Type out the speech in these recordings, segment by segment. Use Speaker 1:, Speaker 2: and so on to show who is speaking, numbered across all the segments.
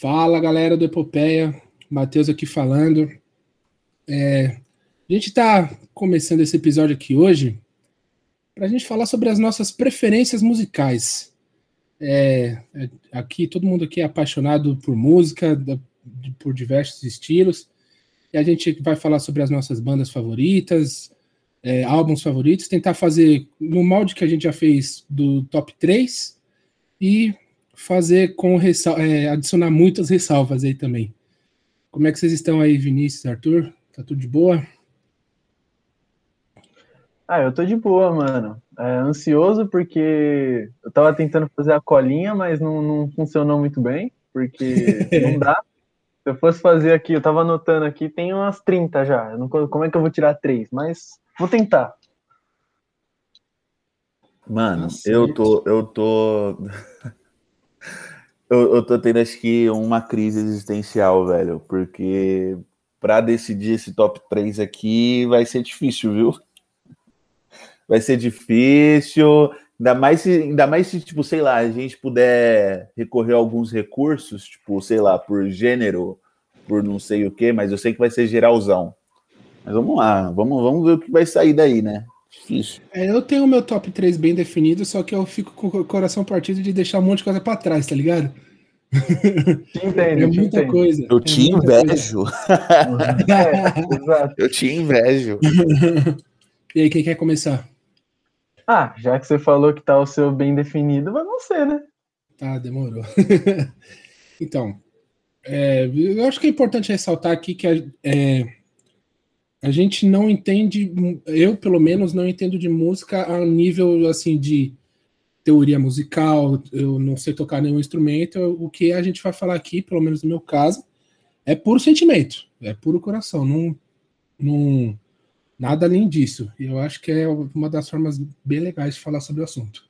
Speaker 1: Fala galera do Epopeia, Matheus aqui falando. É, a gente está começando esse episódio aqui hoje para a gente falar sobre as nossas preferências musicais. É, é, aqui todo mundo aqui é apaixonado por música, da, por diversos estilos, e a gente vai falar sobre as nossas bandas favoritas, é, álbuns favoritos, tentar fazer no molde que a gente já fez do top 3 e fazer com ressal é, adicionar muitas ressalvas aí também. Como é que vocês estão aí, Vinícius, Arthur? Tá tudo de boa?
Speaker 2: Ah, eu tô de boa, mano. É, ansioso porque eu tava tentando fazer a colinha, mas não, não funcionou muito bem, porque não dá. Se eu fosse fazer aqui, eu tava anotando aqui, tem umas 30 já. Não, como é que eu vou tirar três? Mas vou tentar.
Speaker 3: Mano, Nossa, eu tô, eu tô eu, eu tô tendo, acho que, uma crise existencial, velho, porque para decidir esse top 3 aqui vai ser difícil, viu? Vai ser difícil, ainda mais se, ainda mais se tipo, sei lá, a gente puder recorrer a alguns recursos, tipo, sei lá, por gênero, por não sei o que, mas eu sei que vai ser geralzão. Mas vamos lá, vamos, vamos ver o que vai sair daí, né?
Speaker 1: Difícil. É, eu tenho o meu top 3 bem definido, só que eu fico com o coração partido de deixar um monte de coisa para trás, tá ligado?
Speaker 2: Te entendo,
Speaker 1: é muita
Speaker 2: entendo.
Speaker 1: coisa.
Speaker 3: Eu te invejo. é, eu te invejo.
Speaker 1: E aí, quem quer começar?
Speaker 2: Ah, já que você falou que tá o seu bem definido, vai você, né?
Speaker 1: Tá, demorou. então, é, eu acho que é importante ressaltar aqui que é, a gente não entende, eu pelo menos não entendo de música a nível assim de teoria musical, eu não sei tocar nenhum instrumento, o que a gente vai falar aqui, pelo menos no meu caso, é puro sentimento, é puro coração, não, não nada além disso. E eu acho que é uma das formas bem legais de falar sobre o assunto.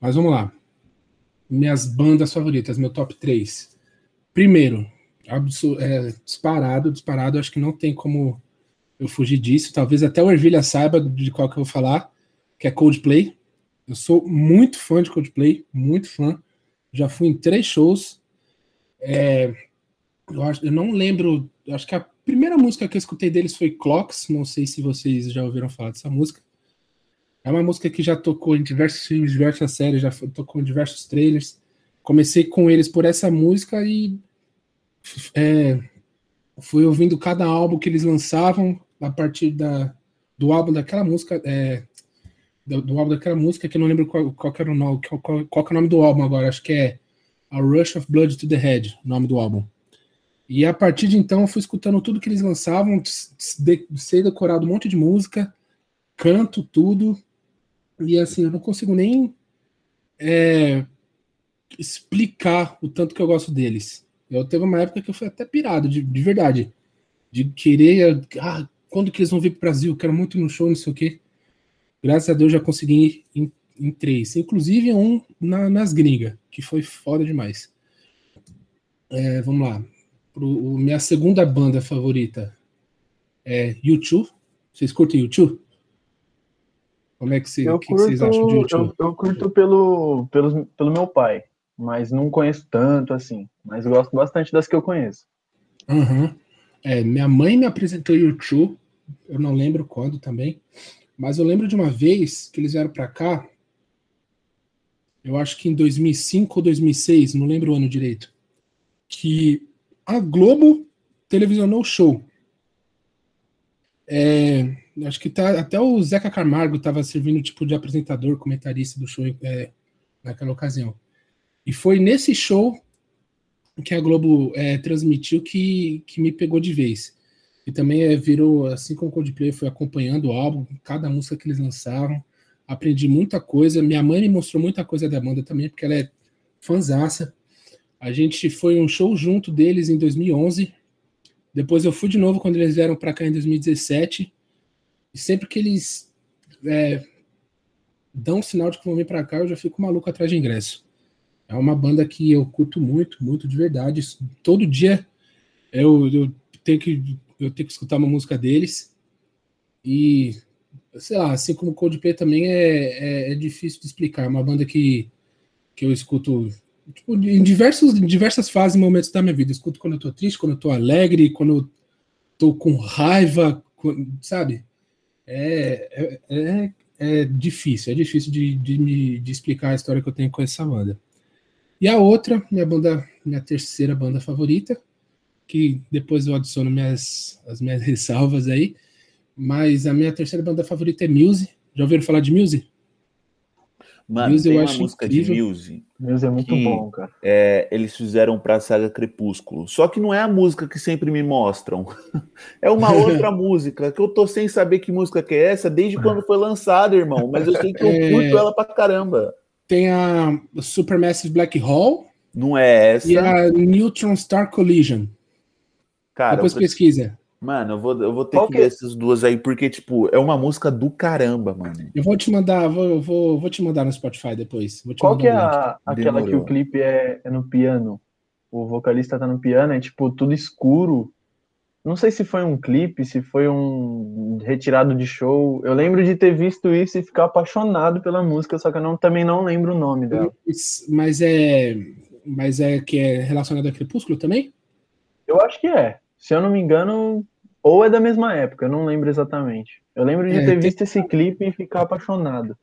Speaker 1: Mas vamos lá. Minhas bandas favoritas, meu top 3. Primeiro, é, disparado, disparado, acho que não tem como eu fugi disso. Talvez até o Ervilha saiba de qual que eu vou falar, que é Coldplay. Eu sou muito fã de Coldplay, muito fã. Já fui em três shows. É, eu, acho, eu não lembro, acho que a primeira música que eu escutei deles foi Clocks. Não sei se vocês já ouviram falar dessa música. É uma música que já tocou em diversos filmes, diversas séries, já tocou em diversos trailers. Comecei com eles por essa música e é, fui ouvindo cada álbum que eles lançavam, a partir da, do álbum daquela música, é, do, do, álbum daquela música, que eu não lembro qual, qual era o nome, qual, qual, qual é o nome do álbum agora, acho que é A Rush of Blood to the Head, o nome do álbum. E a partir de então eu fui escutando tudo que eles lançavam, sei decorado um monte de música, canto tudo, e assim, eu não consigo nem é, explicar o tanto que eu gosto deles. Eu teve uma época que eu fui até pirado, de, de verdade. De querer. Ah, quando que eles vão vir para o Brasil? Quero muito no show, não sei o quê. Graças a Deus já consegui ir em, em três. Inclusive um na, nas gringas, que foi foda demais. É, vamos lá. Pro, o, minha segunda banda favorita é YouTube. Vocês curtem YouTube? Como é que, você,
Speaker 2: eu
Speaker 1: que,
Speaker 2: curto,
Speaker 1: vocês acham de YouTube?
Speaker 2: Eu, eu curto pelo, pelo, pelo meu pai, mas não conheço tanto assim. Mas gosto bastante das que eu conheço.
Speaker 1: Uhum. É, minha mãe me apresentou YouTube, eu não lembro quando também, mas eu lembro de uma vez que eles vieram para cá, eu acho que em 2005 ou 2006, não lembro o ano direito, que a Globo televisionou o show. É, acho que tá, até o Zeca Camargo estava servindo tipo de apresentador, comentarista do show é, naquela ocasião. E foi nesse show que a Globo é, transmitiu que, que me pegou de vez. E também é, virou, assim como o Coldplay, foi acompanhando o álbum, cada música que eles lançavam. Aprendi muita coisa. Minha mãe me mostrou muita coisa da banda também, porque ela é fanzaça. A gente foi um show junto deles em 2011. Depois eu fui de novo quando eles vieram para cá em 2017. E sempre que eles é, dão um sinal de que vão vir para cá, eu já fico maluco atrás de ingresso. É uma banda que eu curto muito, muito de verdade. Todo dia eu, eu tenho que eu tenho que escutar uma música deles. E sei lá, assim como Coldplay também é, é, é, difícil de explicar. É uma banda que, que eu escuto tipo, em, diversos, em diversas fases e momentos da minha vida. Eu escuto quando eu tô triste, quando eu tô alegre, quando eu tô com raiva, sabe? É, é, é, é, difícil, é difícil de, de me de explicar a história que eu tenho com essa banda. E a outra, minha banda, minha terceira banda favorita, que depois eu adiciono minhas, as minhas ressalvas aí, mas a minha terceira banda favorita é Muse. Já ouviram falar de Muse?
Speaker 3: Mano, Muse, tem uma música incrível. de Muse.
Speaker 2: Muse é muito que, bom, cara.
Speaker 3: É, eles fizeram pra saga Crepúsculo. Só que não é a música que sempre me mostram. é uma outra música, que eu tô sem saber que música que é essa desde quando foi lançada, irmão. Mas eu sei que eu é... curto ela pra caramba.
Speaker 1: Tem a Supermassive Black Hole.
Speaker 3: Não é essa.
Speaker 1: E a Neutron Star Collision. Cara, Depois eu... pesquisa.
Speaker 3: Mano, eu vou, eu vou ter Qual que, que ver essas duas aí, porque, tipo, é uma música do caramba, mano.
Speaker 1: Eu vou te mandar, vou, vou, vou te mandar no Spotify depois.
Speaker 2: Qual que é a, aquela Demorou. que o clipe é, é, no piano? O vocalista tá no piano, é tipo tudo escuro. Não sei se foi um clipe, se foi um retirado de show. Eu lembro de ter visto isso e ficar apaixonado pela música, só que eu não, também não lembro o nome dela.
Speaker 1: Mas é. Mas é que é relacionado a Crepúsculo também?
Speaker 2: Eu acho que é. Se eu não me engano, ou é da mesma época, eu não lembro exatamente. Eu lembro de é, ter tem... visto esse clipe e ficar apaixonado.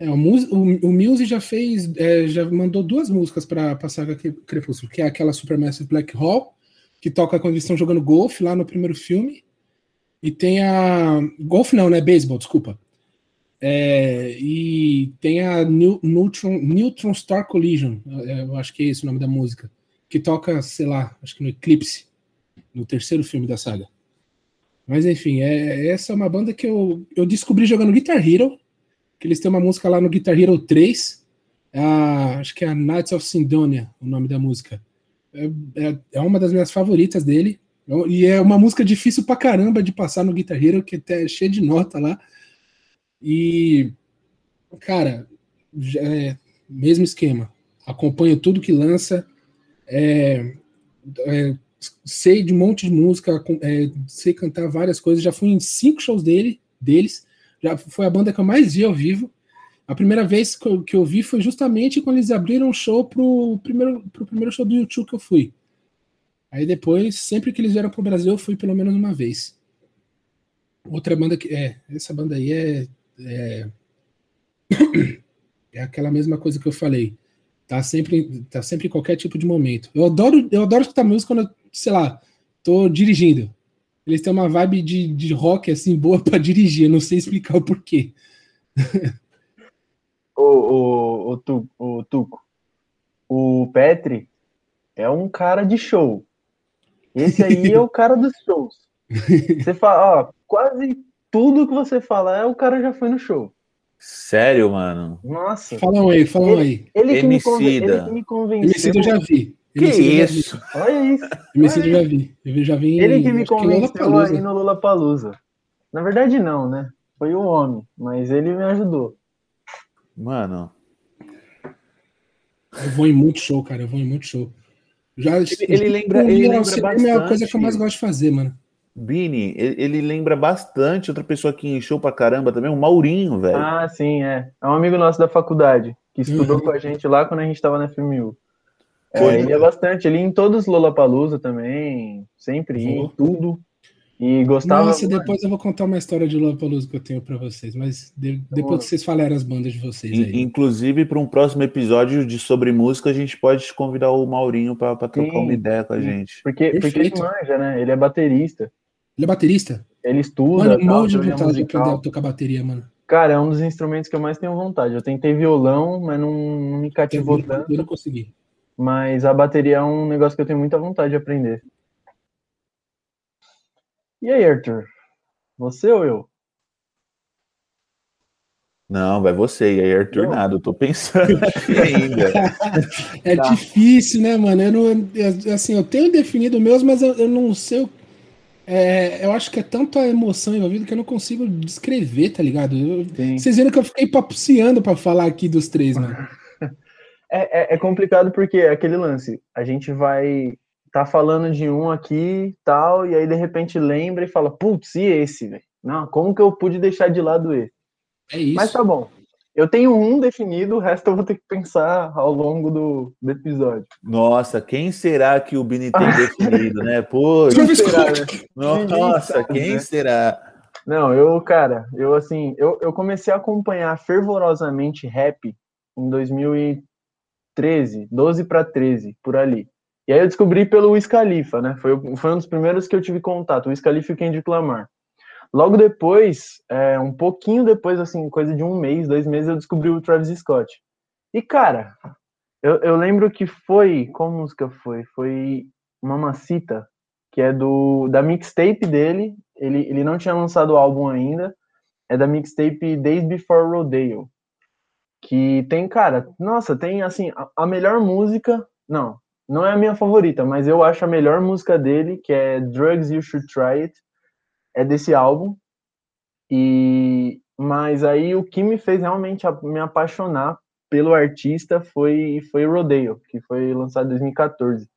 Speaker 1: É, o, o, o Muse já fez, é, já mandou duas músicas para a saga Crepúsculo, que é aquela Supermassive Black Hole, que toca quando eles estão jogando golfe lá no primeiro filme, e tem a. Golfe não, né? Baseball, desculpa. É, e tem a New, Neutron, Neutron Star Collision, é, eu acho que é esse o nome da música, que toca, sei lá, acho que no Eclipse no terceiro filme da saga. Mas enfim, é, essa é uma banda que eu, eu descobri jogando Guitar Hero, que eles têm uma música lá no Guitar Hero 3, é a, acho que é a Knights of Sindonia, o nome da música. É, é, é, uma das minhas favoritas dele, e é uma música difícil pra caramba de passar no Guitar Hero, que até é cheia de nota lá. E, cara, é, mesmo esquema. Acompanho tudo que lança. É, é, sei de um monte de música, é, sei cantar várias coisas. Já fui em cinco shows dele, deles. Já foi a banda que eu mais vi ao vivo. A primeira vez que eu, que eu vi foi justamente quando eles abriram um show pro primeiro, pro primeiro show do YouTube que eu fui. Aí depois, sempre que eles vieram pro Brasil, eu fui pelo menos uma vez. Outra banda que. É, essa banda aí é. É, é aquela mesma coisa que eu falei. Tá sempre, tá sempre em qualquer tipo de momento. Eu adoro, eu adoro escutar música quando eu sei lá, tô dirigindo. Eles têm uma vibe de, de rock assim boa para dirigir, eu não sei explicar o porquê.
Speaker 2: o, o, o, tu, o Tuco, o Petri é um cara de show. Esse aí é o cara dos shows. Você fala, ó, quase tudo que você fala é o cara já foi no show.
Speaker 3: Sério, mano?
Speaker 2: Nossa.
Speaker 1: Falam aí, falam aí.
Speaker 2: Ele, que, me, ele que me convenceu.
Speaker 1: Emicida eu já vi.
Speaker 3: Que isso?
Speaker 2: Olha isso.
Speaker 1: Emicida já vi. Eu já vi.
Speaker 2: Ele que me convenceu aí no Lula Palusa. Na verdade, não, né? Foi o homem, mas ele me ajudou.
Speaker 3: Mano.
Speaker 1: Eu vou em muito show, cara. Eu vou em muito show.
Speaker 3: Já, ele, ele lembra, ele lembra bastante. É
Speaker 1: a coisa que eu mais gosto de fazer, mano.
Speaker 3: Bini, ele, ele, lembra bastante outra pessoa que encheu pra caramba também, o Maurinho, velho.
Speaker 2: Ah, sim, é. É um amigo nosso da faculdade, que estudou uhum. com a gente lá quando a gente tava na FMU. É, ele é bastante, ele ia em todos os Lollapalooza também, sempre ia em tudo. E gostava.
Speaker 1: Nossa, depois eu vou contar uma história de Lollapalooza que eu tenho para vocês, mas de, depois que vocês falarem as bandas de vocês aí.
Speaker 3: Inclusive, para um próximo episódio de sobre música, a gente pode convidar o Maurinho para trocar uma ideia com a gente.
Speaker 2: Porque, porque ele manja, né? Ele é baterista.
Speaker 1: Ele é baterista?
Speaker 2: Ele estuda. Mano,
Speaker 1: mal de vontade de aprender a tocar bateria, mano.
Speaker 2: Cara, é um dos instrumentos que eu mais tenho vontade. Eu tentei violão, mas não, não me cativou tanto.
Speaker 1: Eu não consegui.
Speaker 2: Mas a bateria é um negócio que eu tenho muita vontade de aprender. E aí, Arthur? Você ou eu?
Speaker 3: Não, vai você. E aí, Arthur, nada. Eu tô pensando aqui ainda.
Speaker 1: é tá. difícil, né, mano? Eu não, assim, eu tenho definido meus, mas eu, eu não sei. É, eu acho que é tanto a emoção envolvida que eu não consigo descrever, tá ligado? Eu, vocês viram que eu fiquei papuciando para falar aqui dos três, mano.
Speaker 2: É, é, é, complicado porque é aquele lance, a gente vai tá falando de um aqui tal, e aí de repente lembra e fala, putz, e esse, velho? Não, como que eu pude deixar de lado esse?
Speaker 1: É isso.
Speaker 2: Mas tá bom. Eu tenho um definido, o resto eu vou ter que pensar ao longo do, do episódio.
Speaker 3: Nossa, quem será que o Bini tem definido, né? Pô, quem será, né? Nossa, quem será?
Speaker 2: Não, eu, cara, eu assim, eu, eu comecei a acompanhar fervorosamente rap em 2013, 12 para 13, por ali. E aí eu descobri pelo Wiz Khalifa, né? Foi, foi um dos primeiros que eu tive contato, o Wiz Khalifa e o Kendrick Lamar. Logo depois, é, um pouquinho depois, assim, coisa de um mês, dois meses, eu descobri o Travis Scott. E, cara, eu, eu lembro que foi. Qual música foi? Foi Mamacita, que é do da mixtape dele. Ele, ele não tinha lançado o álbum ainda. É da mixtape Days Before Rodeo. Que tem, cara, nossa, tem assim, a, a melhor música. Não, não é a minha favorita, mas eu acho a melhor música dele, que é Drugs You Should Try It é desse álbum. E mas aí o que me fez realmente me apaixonar pelo artista foi foi Rodeo, que foi lançado em 2014.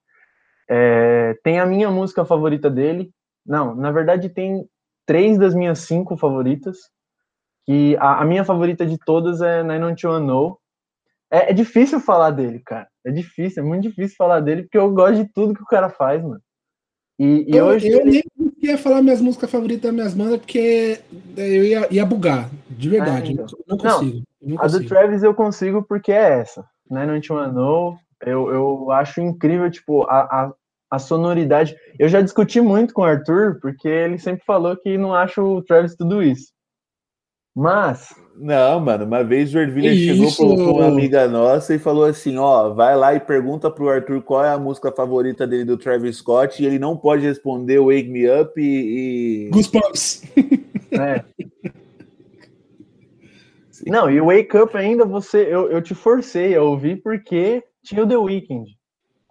Speaker 2: É, tem a minha música favorita dele. Não, na verdade tem três das minhas cinco favoritas. Que a, a minha favorita de todas é Nine On One No. É, é, difícil falar dele, cara. É difícil, é muito difícil falar dele, porque eu gosto de tudo que o cara faz, mano.
Speaker 1: E, e eu, hoje. Eu nem ia falar minhas músicas favoritas das minhas bandas, porque eu ia, ia bugar, de verdade. É, então. não, consigo, não, não
Speaker 2: A do Travis eu consigo porque é essa, né? Não te mandou. Eu, eu acho incrível, tipo, a, a, a, sonoridade. Eu já discuti muito com o Arthur, porque ele sempre falou que não acha o Travis tudo isso. Mas.
Speaker 3: Não, mano, uma vez o Ervilha chegou para uma amiga nossa e falou assim: ó, vai lá e pergunta pro Arthur qual é a música favorita dele do Travis Scott, e ele não pode responder Wake Me Up e.
Speaker 1: Goosebumps.
Speaker 2: É. Não, e o Wake Up ainda você. Eu, eu te forcei a ouvir porque tinha o The Weeknd.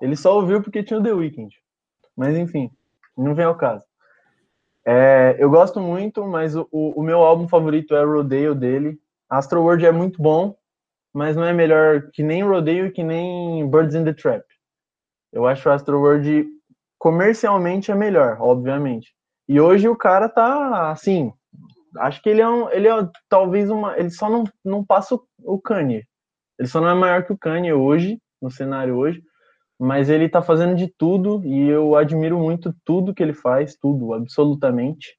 Speaker 2: Ele só ouviu porque tinha o The Weeknd. Mas enfim, não vem ao caso. É, eu gosto muito, mas o, o, meu álbum favorito é Rodeo dele. Astro World é muito bom, mas não é melhor que nem Rodeo que nem Birds in the Trap. Eu acho Astro World comercialmente é melhor, obviamente. E hoje o cara tá assim, acho que ele é um, ele é talvez uma, ele só não, não passa o Kanye. Ele só não é maior que o Kanye hoje, no cenário hoje, mas ele tá fazendo de tudo e eu admiro muito tudo que ele faz, tudo, absolutamente.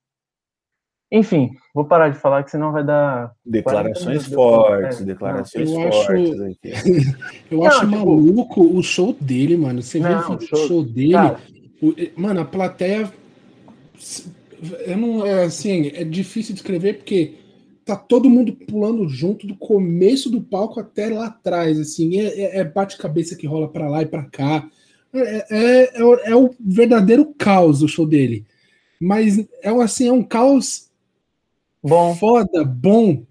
Speaker 2: Enfim, vou parar de falar que senão vai dar.
Speaker 3: Declarações fortes, declarações eu fortes. Acho,
Speaker 1: eu acho não, tipo, maluco o show dele, mano. Você vê o show, show dele. Cara, o, mano, a plateia. Eu não, é, assim, é difícil de escrever porque tá todo mundo pulando junto do começo do palco até lá atrás, assim, é, é, é bate-cabeça que rola para lá e para cá. É, é, é, o, é, o verdadeiro caos o show dele. Mas é assim, é um caos
Speaker 2: bom.
Speaker 1: foda, bom.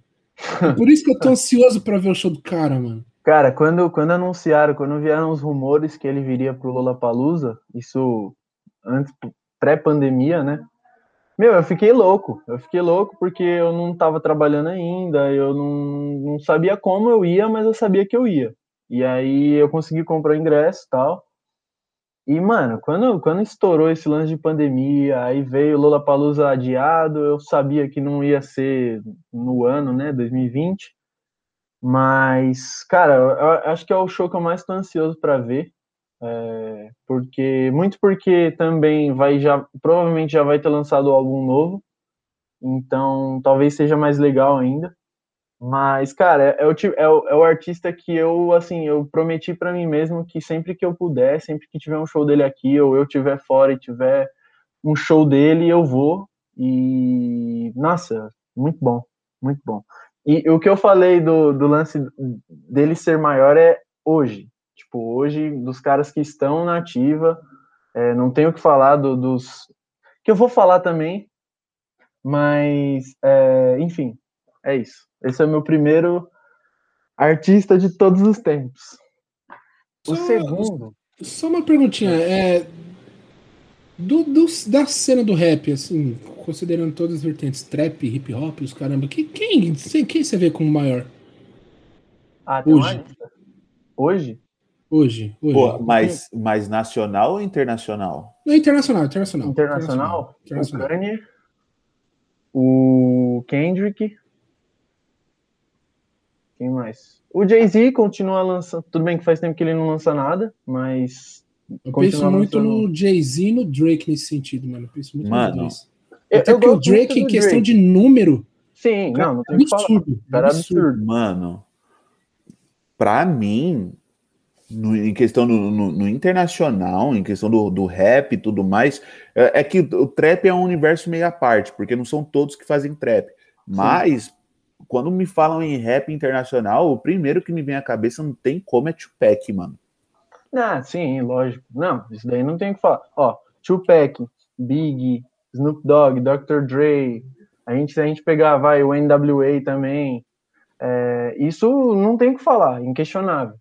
Speaker 1: Por isso que eu tô ansioso para ver o show do cara, mano.
Speaker 2: Cara, quando, quando anunciaram, quando vieram os rumores que ele viria pro Lollapalooza, isso antes pré-pandemia, né? Meu, eu fiquei louco. Eu fiquei louco porque eu não estava trabalhando ainda, eu não, não sabia como eu ia, mas eu sabia que eu ia. E aí eu consegui comprar ingresso e tal. E, mano, quando, quando estourou esse lance de pandemia, aí veio o Lollapalooza adiado, eu sabia que não ia ser no ano, né, 2020. Mas, cara, eu acho que é o show que eu mais tô ansioso para ver. É, porque muito porque também vai já provavelmente já vai ter lançado algum novo, então talvez seja mais legal ainda. Mas cara, é, é, o, é, o, é o artista que eu assim eu prometi para mim mesmo que sempre que eu puder, sempre que tiver um show dele aqui ou eu tiver fora e tiver um show dele, eu vou e nossa, muito bom, muito bom. E o que eu falei do, do lance dele ser maior é hoje, Tipo, hoje, dos caras que estão na ativa, é, não tenho o que falar do, dos. que eu vou falar também, mas, é, enfim, é isso. Esse é o meu primeiro artista de todos os tempos. O só, segundo.
Speaker 1: Só uma perguntinha. É, do, do, da cena do rap, assim, considerando todas as vertentes, trap, hip hop, os caramba, que, quem, quem você vê como maior?
Speaker 2: Ah, hoje?
Speaker 1: Hoje? Hoje. hoje.
Speaker 3: Pô, mas, mas nacional ou internacional?
Speaker 1: Não, internacional, internacional.
Speaker 2: Internacional? internacional. O Kanye, o Kendrick. Quem mais? O Jay-Z continua lançando. Tudo bem que faz tempo que ele não lança nada, mas.
Speaker 1: Eu penso muito lançando... no Jay-Z e no Drake nesse sentido, mano. Eu penso muito
Speaker 3: mano,
Speaker 1: no Até eu, porque o Drake, em questão Drake. de número.
Speaker 2: Sim, não, não tem absurdo, que falar.
Speaker 3: Absurdo. absurdo. Mano, pra mim, no, em questão no, no, no, internacional, em questão do, do rap e tudo mais, é, é, que o trap é um universo meio à parte, porque não são todos que fazem trap. Mas, Sim. quando me falam em rap internacional, o primeiro que me vem à cabeça não tem como é Tupac, mano.
Speaker 2: Ah, sim, lógico. Não, isso daí não tem o que falar. Ó, Tupac, Big, Snoop Dogg, Dr. Dre, a gente, se a gente pegar, vai, o NWA também, é, isso não tem o que falar, inquestionável.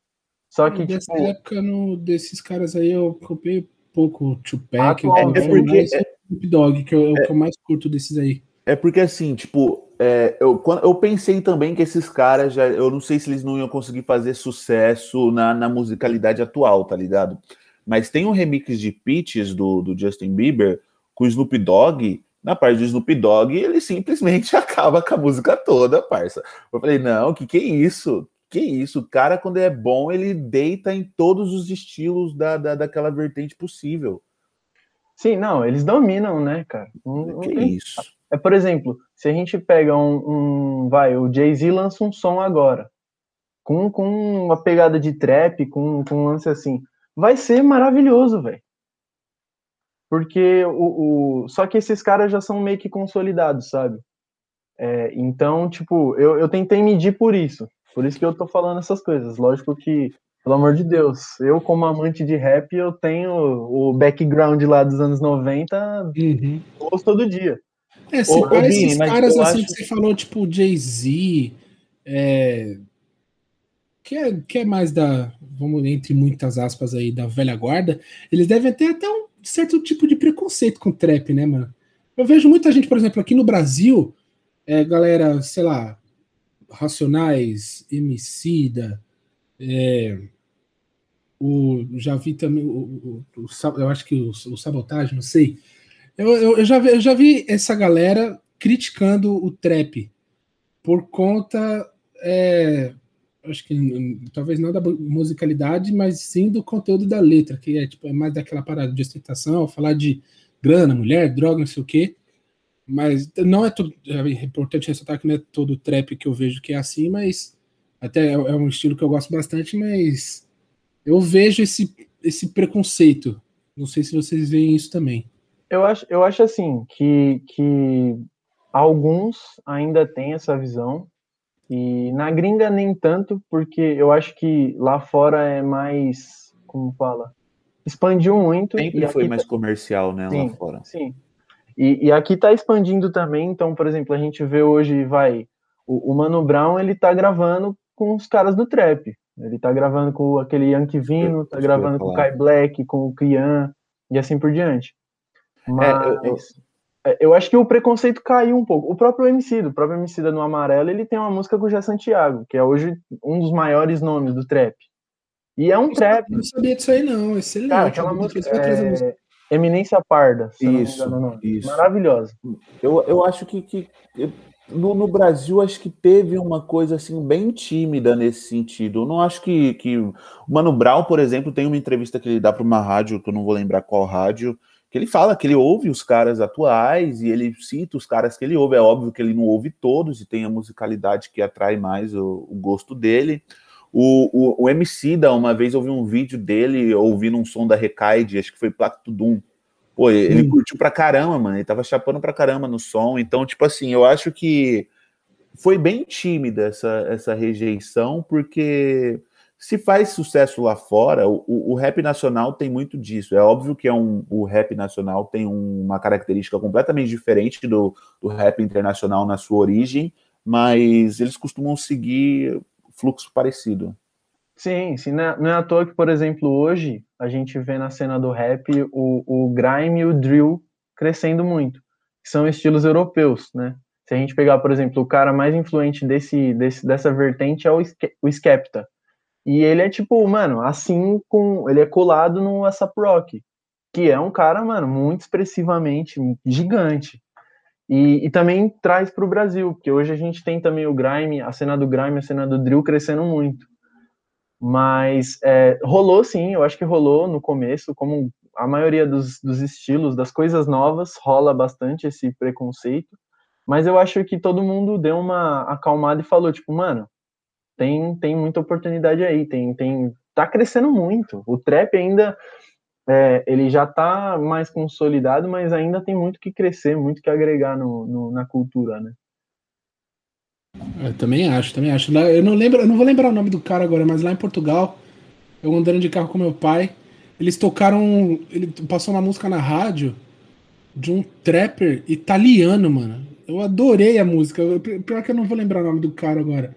Speaker 2: Só que,
Speaker 1: Nessa tipo... época, no, desses caras aí, eu comprei pouco o Tupac,
Speaker 3: ah, é, é porque...
Speaker 1: é, Dog, que é, o que eu mais curto desses aí.
Speaker 3: É porque, assim, tipo, é, eu, quando, eu pensei também que esses caras já. Eu não sei se eles não iam conseguir fazer sucesso na, na musicalidade atual, tá ligado? Mas tem um remix de Peaches do, do Justin Bieber com o Snoop Dogg. Na parte do Snoop Dogg, ele simplesmente acaba com a música toda, parça. Eu falei, não, que que é isso? Que isso, o cara, quando é bom, ele deita em todos os estilos da, da, daquela vertente possível.
Speaker 2: Sim, não, eles dominam, né, cara?
Speaker 3: Um, que isso.
Speaker 2: É, por exemplo, se a gente pega um. um vai, o Jay-Z lança um som agora, com, com uma pegada de trap, com, com um lance assim, vai ser maravilhoso, velho. Porque o, o. Só que esses caras já são meio que consolidados, sabe? É, então, tipo, eu, eu tentei medir por isso. Por isso que eu tô falando essas coisas. Lógico que, pelo amor de Deus, eu, como amante de rap, eu tenho o background lá dos anos 90
Speaker 1: uhum.
Speaker 2: todo dia.
Speaker 1: É, se ô, esses caras assim acho... que você falou, tipo Jay-Z, é... que, é, que é mais da, vamos entre muitas aspas aí, da velha guarda, eles devem ter até um certo tipo de preconceito com trap, né, mano? Eu vejo muita gente, por exemplo, aqui no Brasil, é, galera, sei lá, Racionais, Emicida, é, o, já vi também, o, o, o, eu acho que o, o Sabotagem, não sei. Eu, eu, eu, já vi, eu já vi essa galera criticando o trap por conta, é, acho que talvez não da musicalidade, mas sim do conteúdo da letra, que é, tipo, é mais daquela parada de ostentação, falar de grana, mulher, droga, não sei o quê. Mas não é tudo. É importante ressaltar que não é todo trap que eu vejo que é assim, mas até é, é um estilo que eu gosto bastante, mas eu vejo esse, esse preconceito. Não sei se vocês veem isso também.
Speaker 2: Eu acho, eu acho assim que, que alguns ainda têm essa visão, e na gringa nem tanto, porque eu acho que lá fora é mais. Como fala? Expandiu muito.
Speaker 3: Sempre foi mais tá... comercial, né?
Speaker 2: Sim,
Speaker 3: lá fora.
Speaker 2: Sim. E, e aqui está expandindo também, então, por exemplo, a gente vê hoje, vai, o, o, Mano Brown, ele tá gravando com os caras do trap. Ele tá gravando com aquele Yankee Vino, tá gravando com o Kai Black, com o Kian, e assim por diante. Mas é, eu, eu... É, eu, acho que o preconceito caiu um pouco. O próprio MC, o próprio MC no Amarelo, ele tem uma música com o Jé Santiago, que é hoje um dos maiores nomes do trap. E é um
Speaker 1: eu
Speaker 2: trap.
Speaker 1: Não sabia disso aí, não. Excelente.
Speaker 2: Cara, aquela música, é... Eminência Parda.
Speaker 3: Isso, engano, isso.
Speaker 2: Maravilhosa.
Speaker 3: Eu, eu acho que, que no, no, Brasil acho que teve uma coisa assim bem tímida nesse sentido. Eu não acho que, que o Mano Brown, por exemplo, tem uma entrevista que ele dá para uma rádio, que eu não vou lembrar qual rádio, que ele fala que ele ouve os caras atuais e ele cita os caras que ele ouve. É óbvio que ele não ouve todos e tem a musicalidade que atrai mais o, o gosto dele. O, o, o MC da uma vez eu vi um vídeo dele ouvindo um som da Recaide, acho que foi Pacto Doom. Pô, ele curtiu pra caramba, mano. Ele tava chapando pra caramba no som. Então, tipo assim, eu acho que foi bem tímida essa, essa rejeição, porque se faz sucesso lá fora, o, o, rap nacional tem muito disso. É óbvio que é um, o rap nacional tem uma característica completamente diferente do, do rap internacional na sua origem, mas eles costumam seguir fluxo parecido.
Speaker 2: Sim, sim. Não é, não é à toa que, por exemplo, hoje a gente vê na cena do rap o, o grime e o drill crescendo muito, que são estilos europeus, né? Se a gente pegar, por exemplo, o cara mais influente desse, desse dessa vertente é o, o Skepta. E ele é tipo, mano, assim com. Ele é colado no ASAP Rock, que é um cara, mano, muito expressivamente gigante. E, e também traz para o Brasil, porque hoje a gente tem também o grime, a cena do grime, a cena do drill crescendo muito. Mas é, rolou sim, eu acho que rolou no começo, como a maioria dos, dos estilos, das coisas novas, rola bastante esse preconceito. Mas eu acho que todo mundo deu uma acalmada e falou, tipo, mano, tem, tem muita oportunidade aí, tem, tem, tá crescendo muito. O trap ainda, é, ele já tá mais consolidado, mas ainda tem muito que crescer, muito que agregar no, no na cultura, né?
Speaker 1: Eu também acho, também acho. Eu não lembro, eu não vou lembrar o nome do cara agora, mas lá em Portugal, eu andando de carro com meu pai, eles tocaram, ele passou uma música na rádio de um trapper italiano, mano. Eu adorei a música. Pior que eu não vou lembrar o nome do cara agora.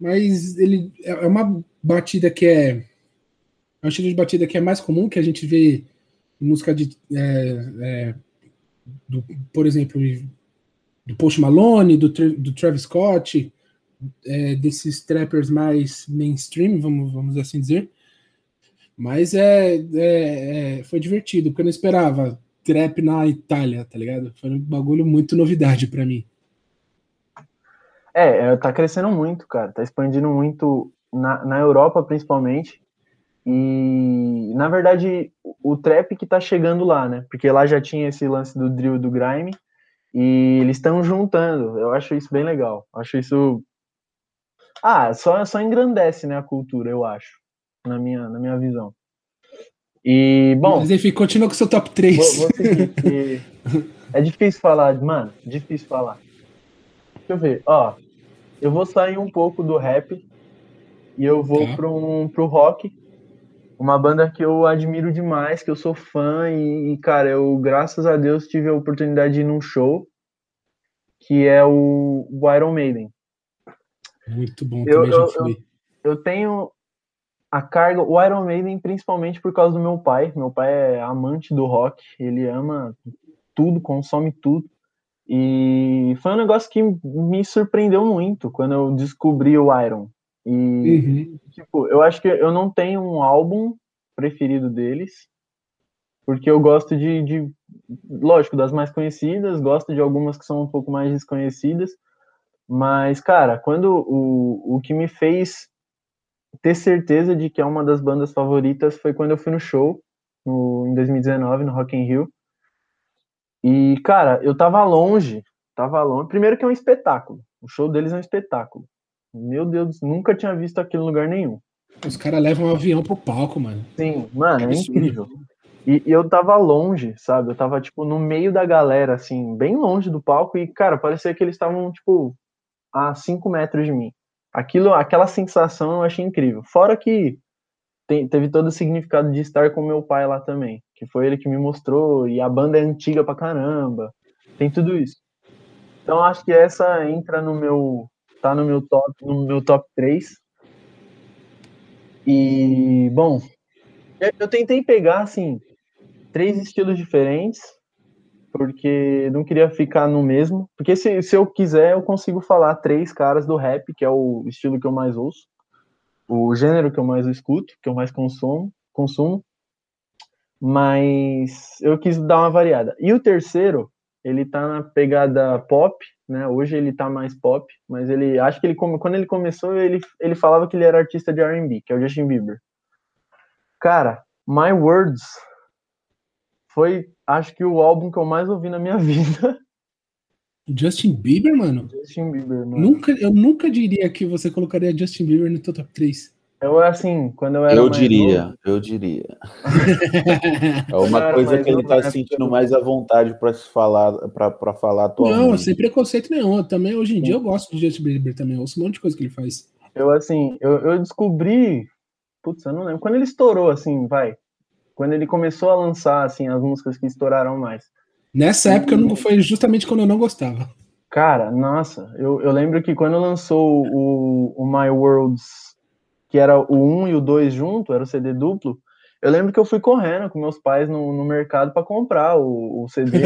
Speaker 1: Mas ele é, é uma batida que é. É um estilo de batida que é mais comum, que a gente vê em música de. É, é, do, por exemplo, do Post Malone, do, do Travis Scott, é, desses trappers mais mainstream, vamos, vamos assim dizer. Mas é, é, é, foi divertido, porque eu não esperava trap na Itália, tá ligado? Foi um bagulho muito novidade para mim.
Speaker 2: É, é, tá crescendo muito, cara. Tá expandindo muito na, na Europa, principalmente. E, na verdade, o, trap que tá chegando lá, né? Porque lá já tinha esse lance do drill do grime. E eles estão juntando. Eu acho isso bem legal. Acho isso. Ah, só, só engrandece né, a cultura, eu acho. Na minha, na minha visão. E, bom.
Speaker 1: Mas enfim, continua com o seu top 3. Vou, vou seguir,
Speaker 2: é difícil falar, mano. Difícil falar. Deixa eu ver. Ó, eu vou sair um pouco do rap e eu vou tá. pro, um, pro rock. Uma banda que eu admiro demais, que eu sou fã e, cara, eu, graças a Deus, tive a oportunidade de ir num show que é o, o Iron Maiden.
Speaker 1: Muito bom, eu, também eu.
Speaker 2: Eu, eu tenho a carga, o Iron Maiden, principalmente por causa do meu pai. Meu pai é amante do rock, ele ama tudo, consome tudo. E foi um negócio que me surpreendeu muito quando eu descobri o Iron. E, uhum. tipo, eu acho que eu não tenho um álbum preferido deles, porque eu gosto de, de, lógico, das mais conhecidas, gosto de algumas que são um pouco mais desconhecidas, mas, cara, quando o, o que me fez ter certeza de que é uma das bandas favoritas foi quando eu fui no show, no, em 2019, no Rock in Rio. E, cara, eu tava longe, tava longe. Primeiro que é um espetáculo. O show deles é um espetáculo. Meu Deus, nunca tinha visto aquilo em lugar nenhum.
Speaker 1: Os caras levam um avião pro palco, mano.
Speaker 2: Sim, mano, é, é incrível. E, e, eu tava longe, sabe? Eu tava, tipo, no meio da galera, assim, bem longe do palco. E, cara, parecia que eles estavam, tipo, a 5 metros de mim aquilo, aquela sensação eu achei incrível. Fora que tem, teve todo o significado de estar com meu pai lá também, que foi ele que me mostrou, e a banda é antiga pra caramba, tem tudo isso. Então acho que essa entra no meu, tá no meu top, no meu top 3. E, bom, eu tentei pegar, assim, três estilos diferentes, porque não queria ficar no mesmo. Porque se, se eu quiser, eu consigo falar três caras do rap, que é o estilo que eu mais ouço, o gênero que eu mais escuto, que eu mais consumo, consumo. Mas eu quis dar uma variada. E o terceiro, ele tá na pegada pop, né? Hoje ele tá mais pop, mas ele acho que ele quando ele começou, ele, ele falava que ele era artista de R&B, que é o Justin Bieber. Cara, My Words foi, acho que, o álbum que eu mais ouvi na minha vida.
Speaker 1: Justin Bieber, mano?
Speaker 2: Justin Bieber, mano.
Speaker 1: Nunca, eu nunca diria que você colocaria Justin Bieber no teu top 3.
Speaker 2: Eu, assim, quando eu era
Speaker 3: Eu diria, novo... eu diria. é uma coisa que ele tá se sentindo mais à vontade para se falar, para falar atualmente.
Speaker 1: Não, sem preconceito nenhum. Eu também, hoje em dia, eu gosto de Justin Bieber também. Eu ouço um monte de coisa que ele faz.
Speaker 2: Eu, assim, eu, eu descobri... Putz, eu não lembro. Quando ele estourou, assim, vai, quando ele começou a lançar assim as músicas que estouraram mais.
Speaker 1: Nessa época não foi justamente quando eu não gostava.
Speaker 2: Cara, nossa, eu, eu lembro que quando lançou o, o My Worlds, que era o 1 e o 2 junto, era o CD duplo, eu lembro que eu fui correndo com meus pais no, no mercado para comprar o, o CD.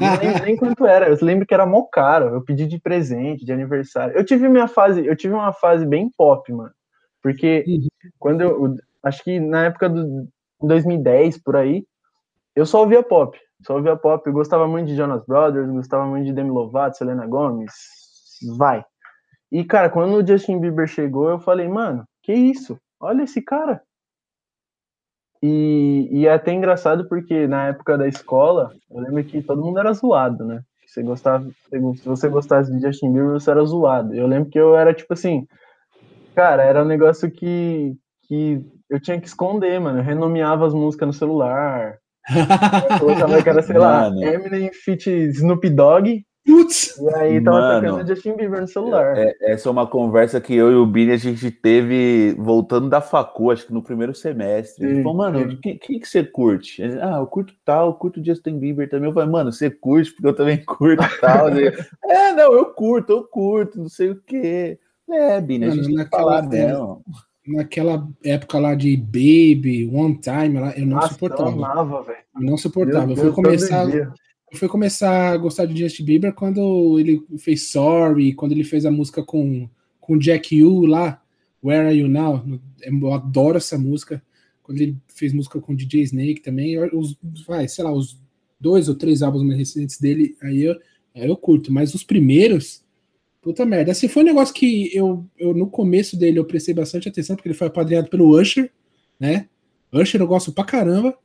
Speaker 2: não lembro nem quanto era. Eu lembro que era mó caro. Eu pedi de presente, de aniversário. Eu tive minha fase, eu tive uma fase bem pop, mano. Porque uhum. quando eu. Acho que na época do, em 2010, por aí, eu só ouvia pop. Só ouvia pop. Eu gostava muito de Jonas Brothers, gostava muito de Demi Lovato, Selena Gomez. Vai. E, cara, quando o Justin Bieber chegou, eu falei, mano, que isso? Olha esse cara. E, e é até engraçado porque na época da escola, eu lembro que todo mundo era zoado, né? Você gostava, se você gostasse de Justin Bieber, você era zoado. Eu lembro que eu era tipo assim, cara, era um negócio que, que eu tinha que esconder, mano. Eu renomeava as músicas no celular. Eu colocava que era, sei lá, Eminem feat Snoop Dogg. Putz! E aí tava Mano, tocando Justin Bieber no celular.
Speaker 3: É, é, essa é uma conversa que eu e o Bini a gente teve voltando da facu, acho que no primeiro semestre. Ele falou, mano, o que, que, que você curte? Ele, ah, eu curto tal, eu curto Justin Bieber também. Eu falei, mano, você curte porque eu também curto tal. é, não, eu curto, eu curto, não sei o quê. É, Bini, a gente falar
Speaker 1: dela. Naquela época lá de Baby, One Time, eu não Nossa, suportava. Eu amava, velho. Eu não suportava. eu fui começar eu fui começar a gostar de Justin Bieber quando ele fez Sorry, quando ele fez a música com, com Jack U lá, Where Are You Now? Eu adoro essa música. Quando ele fez música com DJ Snake também, os, vai, sei lá, os dois ou três álbuns mais recentes dele, aí eu, aí eu curto, mas os primeiros, puta merda. Assim, foi um negócio que eu, eu no começo dele eu prestei bastante atenção, porque ele foi apadrinhado pelo Usher, né? Usher eu gosto pra caramba,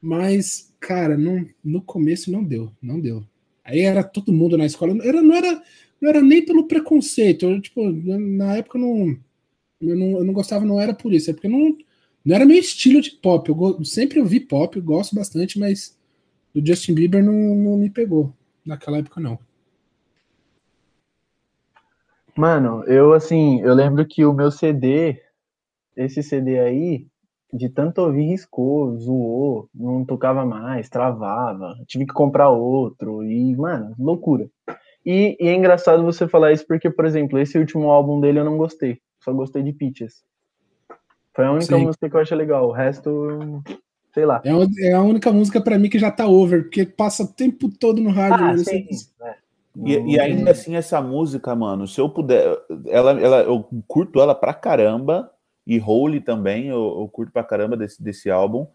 Speaker 1: mas cara, não, no começo não deu, não deu. Aí era todo mundo na escola, era, não, era, não era nem pelo preconceito, eu, tipo, na época eu não, eu não, eu não gostava, não era por isso, é porque não, não era meu estilo de pop. Eu sempre ouvi pop, eu gosto bastante, mas o Justin Bieber não, não me pegou naquela época, não.
Speaker 2: Mano, eu assim, eu lembro que o meu CD, esse CD aí, de tanto ouvir riscou, zoou, não tocava mais, travava, tive que comprar outro e, mano, loucura. E, e, é engraçado você falar isso porque, por exemplo, esse último álbum dele eu não gostei, só gostei de Peaches. Foi a única Sim. música que eu achei legal, o resto, sei lá.
Speaker 1: É, é a única música para mim que já tá over, porque passa o tempo todo no rádio. Ah, sim,
Speaker 3: é. E, e, ainda assim, essa música, mano, se eu puder, ela, ela, eu curto ela pra caramba, e Holy também, eu, eu curto pra caramba desse, desse álbum.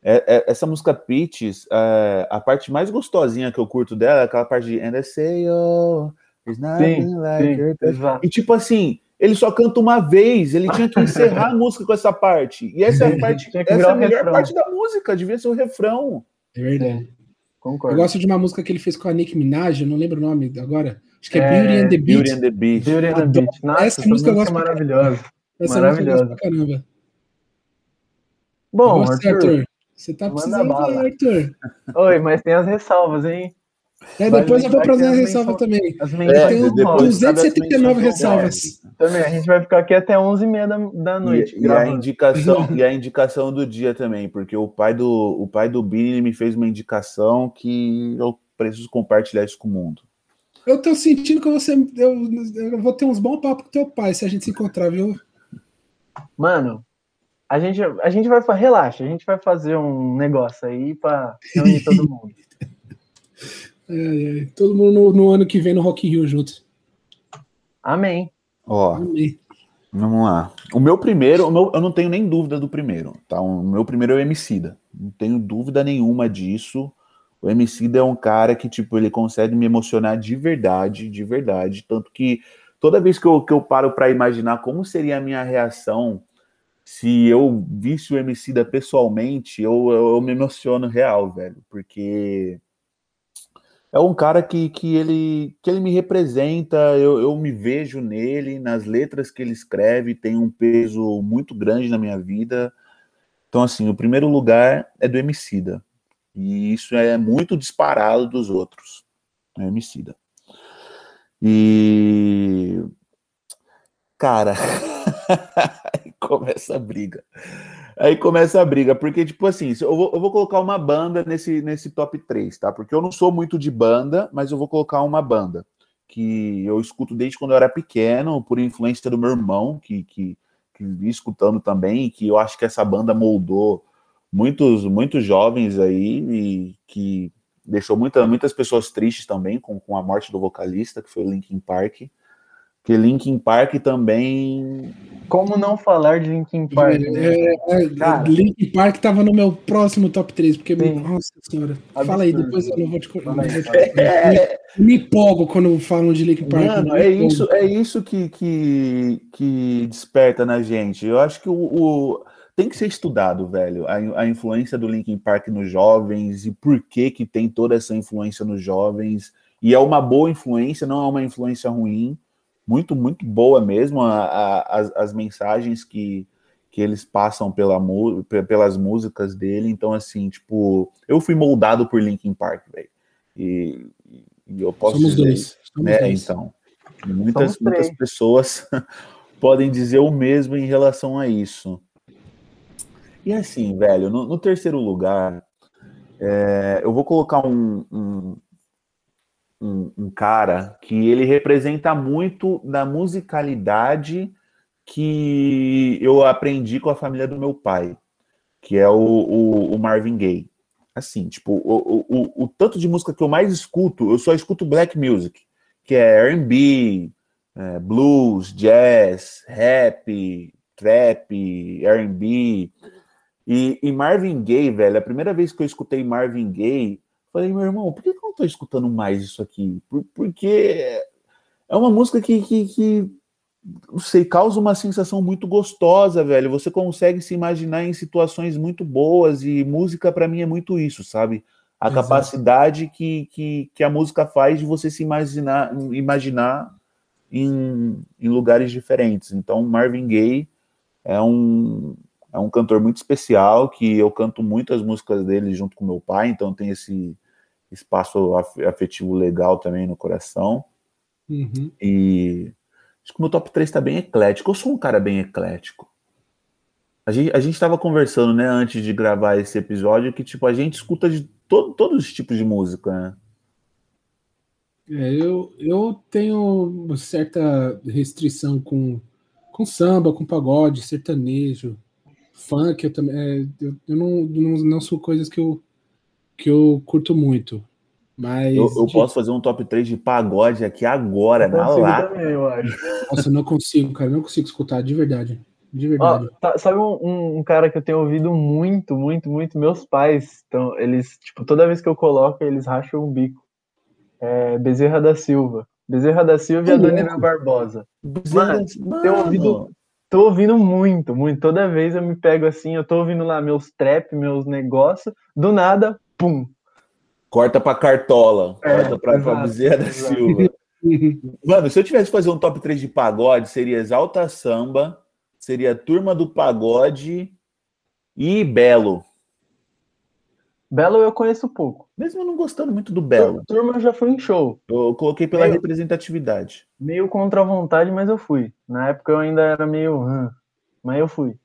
Speaker 3: É, é, essa música Peaches, é, a parte mais gostosinha que eu curto dela é aquela parte de And I say, oh, there's nothing sim, like sim, E tipo assim, ele só canta uma vez, ele tinha que encerrar a música com essa parte. E essa é a, parte, essa é a melhor refrão. parte da música, devia ser o refrão.
Speaker 1: É verdade. Concordo. Eu gosto de uma música que ele fez com a Nick Minaj, eu não lembro o nome agora. Acho que é, é Beauty and the Beat. Beauty and the Beat. Beauty and the Beat. Nossa,
Speaker 2: essa, essa música eu gosto é maravilhosa. Essa Maravilhoso. Pra caramba. Bom, Arthur, Arthur, você tá precisando falar, Arthur. Oi, mas tem as ressalvas, hein?
Speaker 1: É, depois eu vou trazer a ressalva também. As é, tem 279 ressalvas.
Speaker 2: Também, a gente vai ficar aqui até 11h30 da, da noite.
Speaker 3: E, e, a indicação, e a indicação do dia também, porque o pai do, o pai do Bini me fez uma indicação que eu preciso compartilhar isso com o mundo.
Speaker 1: Eu tô sentindo que você. Eu, eu vou ter uns bons papos com teu pai se a gente se encontrar, viu?
Speaker 2: Mano, a gente, a gente vai. Relaxa, a gente vai fazer um negócio aí pra reunir todo mundo.
Speaker 1: É, é, todo mundo no, no, ano que vem no Rock Rio junto.
Speaker 2: Amém.
Speaker 3: Ó, Amém. Vamos lá. O meu primeiro, o meu, eu não tenho nem dúvida do primeiro, tá? O meu primeiro é o Emicida. Não tenho dúvida nenhuma disso. O Emicida é um cara que, tipo, ele consegue me emocionar de verdade, de verdade. Tanto que toda vez que eu, que eu paro para imaginar como seria a minha reação se eu visse o Emicida pessoalmente, eu, eu, eu, me emociono real, velho, porque é um cara que, que, ele, que ele me representa, eu, eu me vejo nele, nas letras que ele escreve, tem um peso muito grande na minha vida. Então, assim, o primeiro lugar é do Emicida, e isso é muito disparado dos outros, é Emicida. E. Cara, aí começa a briga. Aí começa a briga, porque, tipo assim, eu vou, eu vou colocar uma banda nesse, nesse top 3, tá? Porque eu não sou muito de banda, mas eu vou colocar uma banda que eu escuto desde quando eu era pequeno, por influência do meu irmão, que, que, que vi escutando também, que eu acho que essa banda moldou muitos, muitos jovens aí, e que deixou muita, muitas pessoas tristes também com, com a morte do vocalista, que foi o Linkin Park. Que Linkin Park também
Speaker 2: como não falar de Linkin Park?
Speaker 1: É, é, é Linkin Park tava no meu próximo top 3, porque, Sim. nossa senhora. Absurdo. Fala aí, depois eu não vou te contar. É, me empolgo quando falam de Linkin Park.
Speaker 3: Mano, é isso, é isso que, que, que desperta na gente. Eu acho que o, o tem que ser estudado, velho, a, a, influência do Linkin Park nos jovens e por que que tem toda essa influência nos jovens. E é uma boa influência, não é uma influência ruim muito, muito boa mesmo a, a, as, as, mensagens que, que eles passam pela, pelas músicas dele. Então, assim, tipo, eu fui moldado por Linkin Park, velho. E, e, eu posso Somos dizer, dois. Somos né, dois. então, muitas, muitas pessoas podem dizer o mesmo em relação a isso. E assim, velho, no, no terceiro lugar, é, eu vou colocar um, um, um, um, cara que ele representa muito da musicalidade que eu aprendi com a família do meu pai, que é o, o, o Marvin Gaye. Assim, tipo, o, o, o, tanto de música que eu mais escuto, eu só escuto black music, que é R&B, é, blues, jazz, rap, trap, R&B. E, e Marvin Gaye, velho, a primeira vez que eu escutei Marvin Gaye, Falei, meu irmão, por que eu não estou escutando mais isso aqui? Por, porque é uma música que, que, que não sei, causa uma sensação muito gostosa, velho. Você consegue se imaginar em situações muito boas e música para mim é muito isso, sabe? A Exato. capacidade que, que, que a música faz de você se imaginar, imaginar em, em lugares diferentes. Então, Marvin Gaye é um, é um cantor muito especial que eu canto muitas músicas dele junto com meu pai, então tem esse espaço afetivo legal também no coração. Uhum. E acho que o meu top 3 está bem eclético. Eu sou um cara bem eclético. A gente, a gente tava conversando, né, antes de gravar esse episódio, que, tipo, a gente escuta de todo, todos os tipos de música, né?
Speaker 1: É, eu, eu tenho certa restrição com, com samba, com pagode, sertanejo, funk, eu também. É, eu, eu não, não, não sou coisas que eu que eu curto muito. Mas.
Speaker 3: Eu, eu de... posso fazer um top 3 de pagode aqui agora, na lata.
Speaker 1: Também, eu acho. Nossa, não consigo, cara. Não consigo escutar, de verdade. De verdade.
Speaker 2: tá, sabe um, um, cara que eu tenho ouvido muito, muito, muito? Meus pais, então, eles, tipo, toda vez que eu coloco, eles racham o um bico. É Bezerra da Silva. Bezerra da Silva e a Daniela Barbosa. Mano, mano. Tenho ouvido, tô ouvindo muito, muito. Toda vez eu me pego assim, eu tô ouvindo lá meus trap, meus negócios, do nada, pum.
Speaker 3: Corta pra Cartola, é, corta pra, Bezerra da Silva. Mano, se eu tivesse que fazer um top 3 de pagode, seria Exalta Samba, seria Turma do Pagode e Belo.
Speaker 2: Belo eu conheço pouco.
Speaker 3: Mesmo não gostando muito do Belo.
Speaker 2: Turma já foi em show.
Speaker 3: Eu coloquei pela meio, representatividade.
Speaker 2: Meio contra a vontade, mas eu fui. Na época eu ainda era meio. Hum, mas eu fui.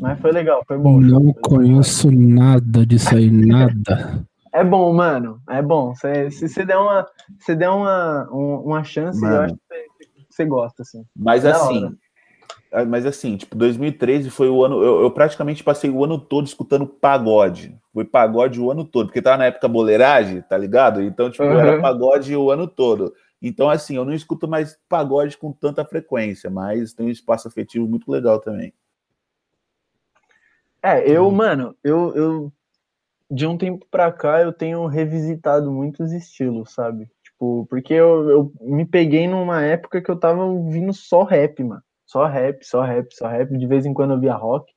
Speaker 2: Mas foi legal, foi bom.
Speaker 1: Não conheço nada disso aí, nada.
Speaker 2: É bom, mano. É bom. Cê, se você der uma, se der uma, uma chance, mano. eu acho que você gosta, assim.
Speaker 3: Mas é assim, mas assim, tipo, 2013 foi o ano. Eu, eu, praticamente passei o ano todo escutando pagode. Foi pagode o ano todo, porque tava na época boleiragem, tá ligado? Então, tipo, uhum. era pagode o ano todo. Então, assim, eu não escuto mais pagode com tanta frequência, mas tem um espaço afetivo muito legal também.
Speaker 2: É, eu, mano, eu, eu de um tempo pra cá eu tenho revisitado muitos estilos, sabe? Tipo, porque eu, eu me peguei numa época que eu tava ouvindo só rap, mano. Só rap, só rap, só rap. De vez em quando eu via rock,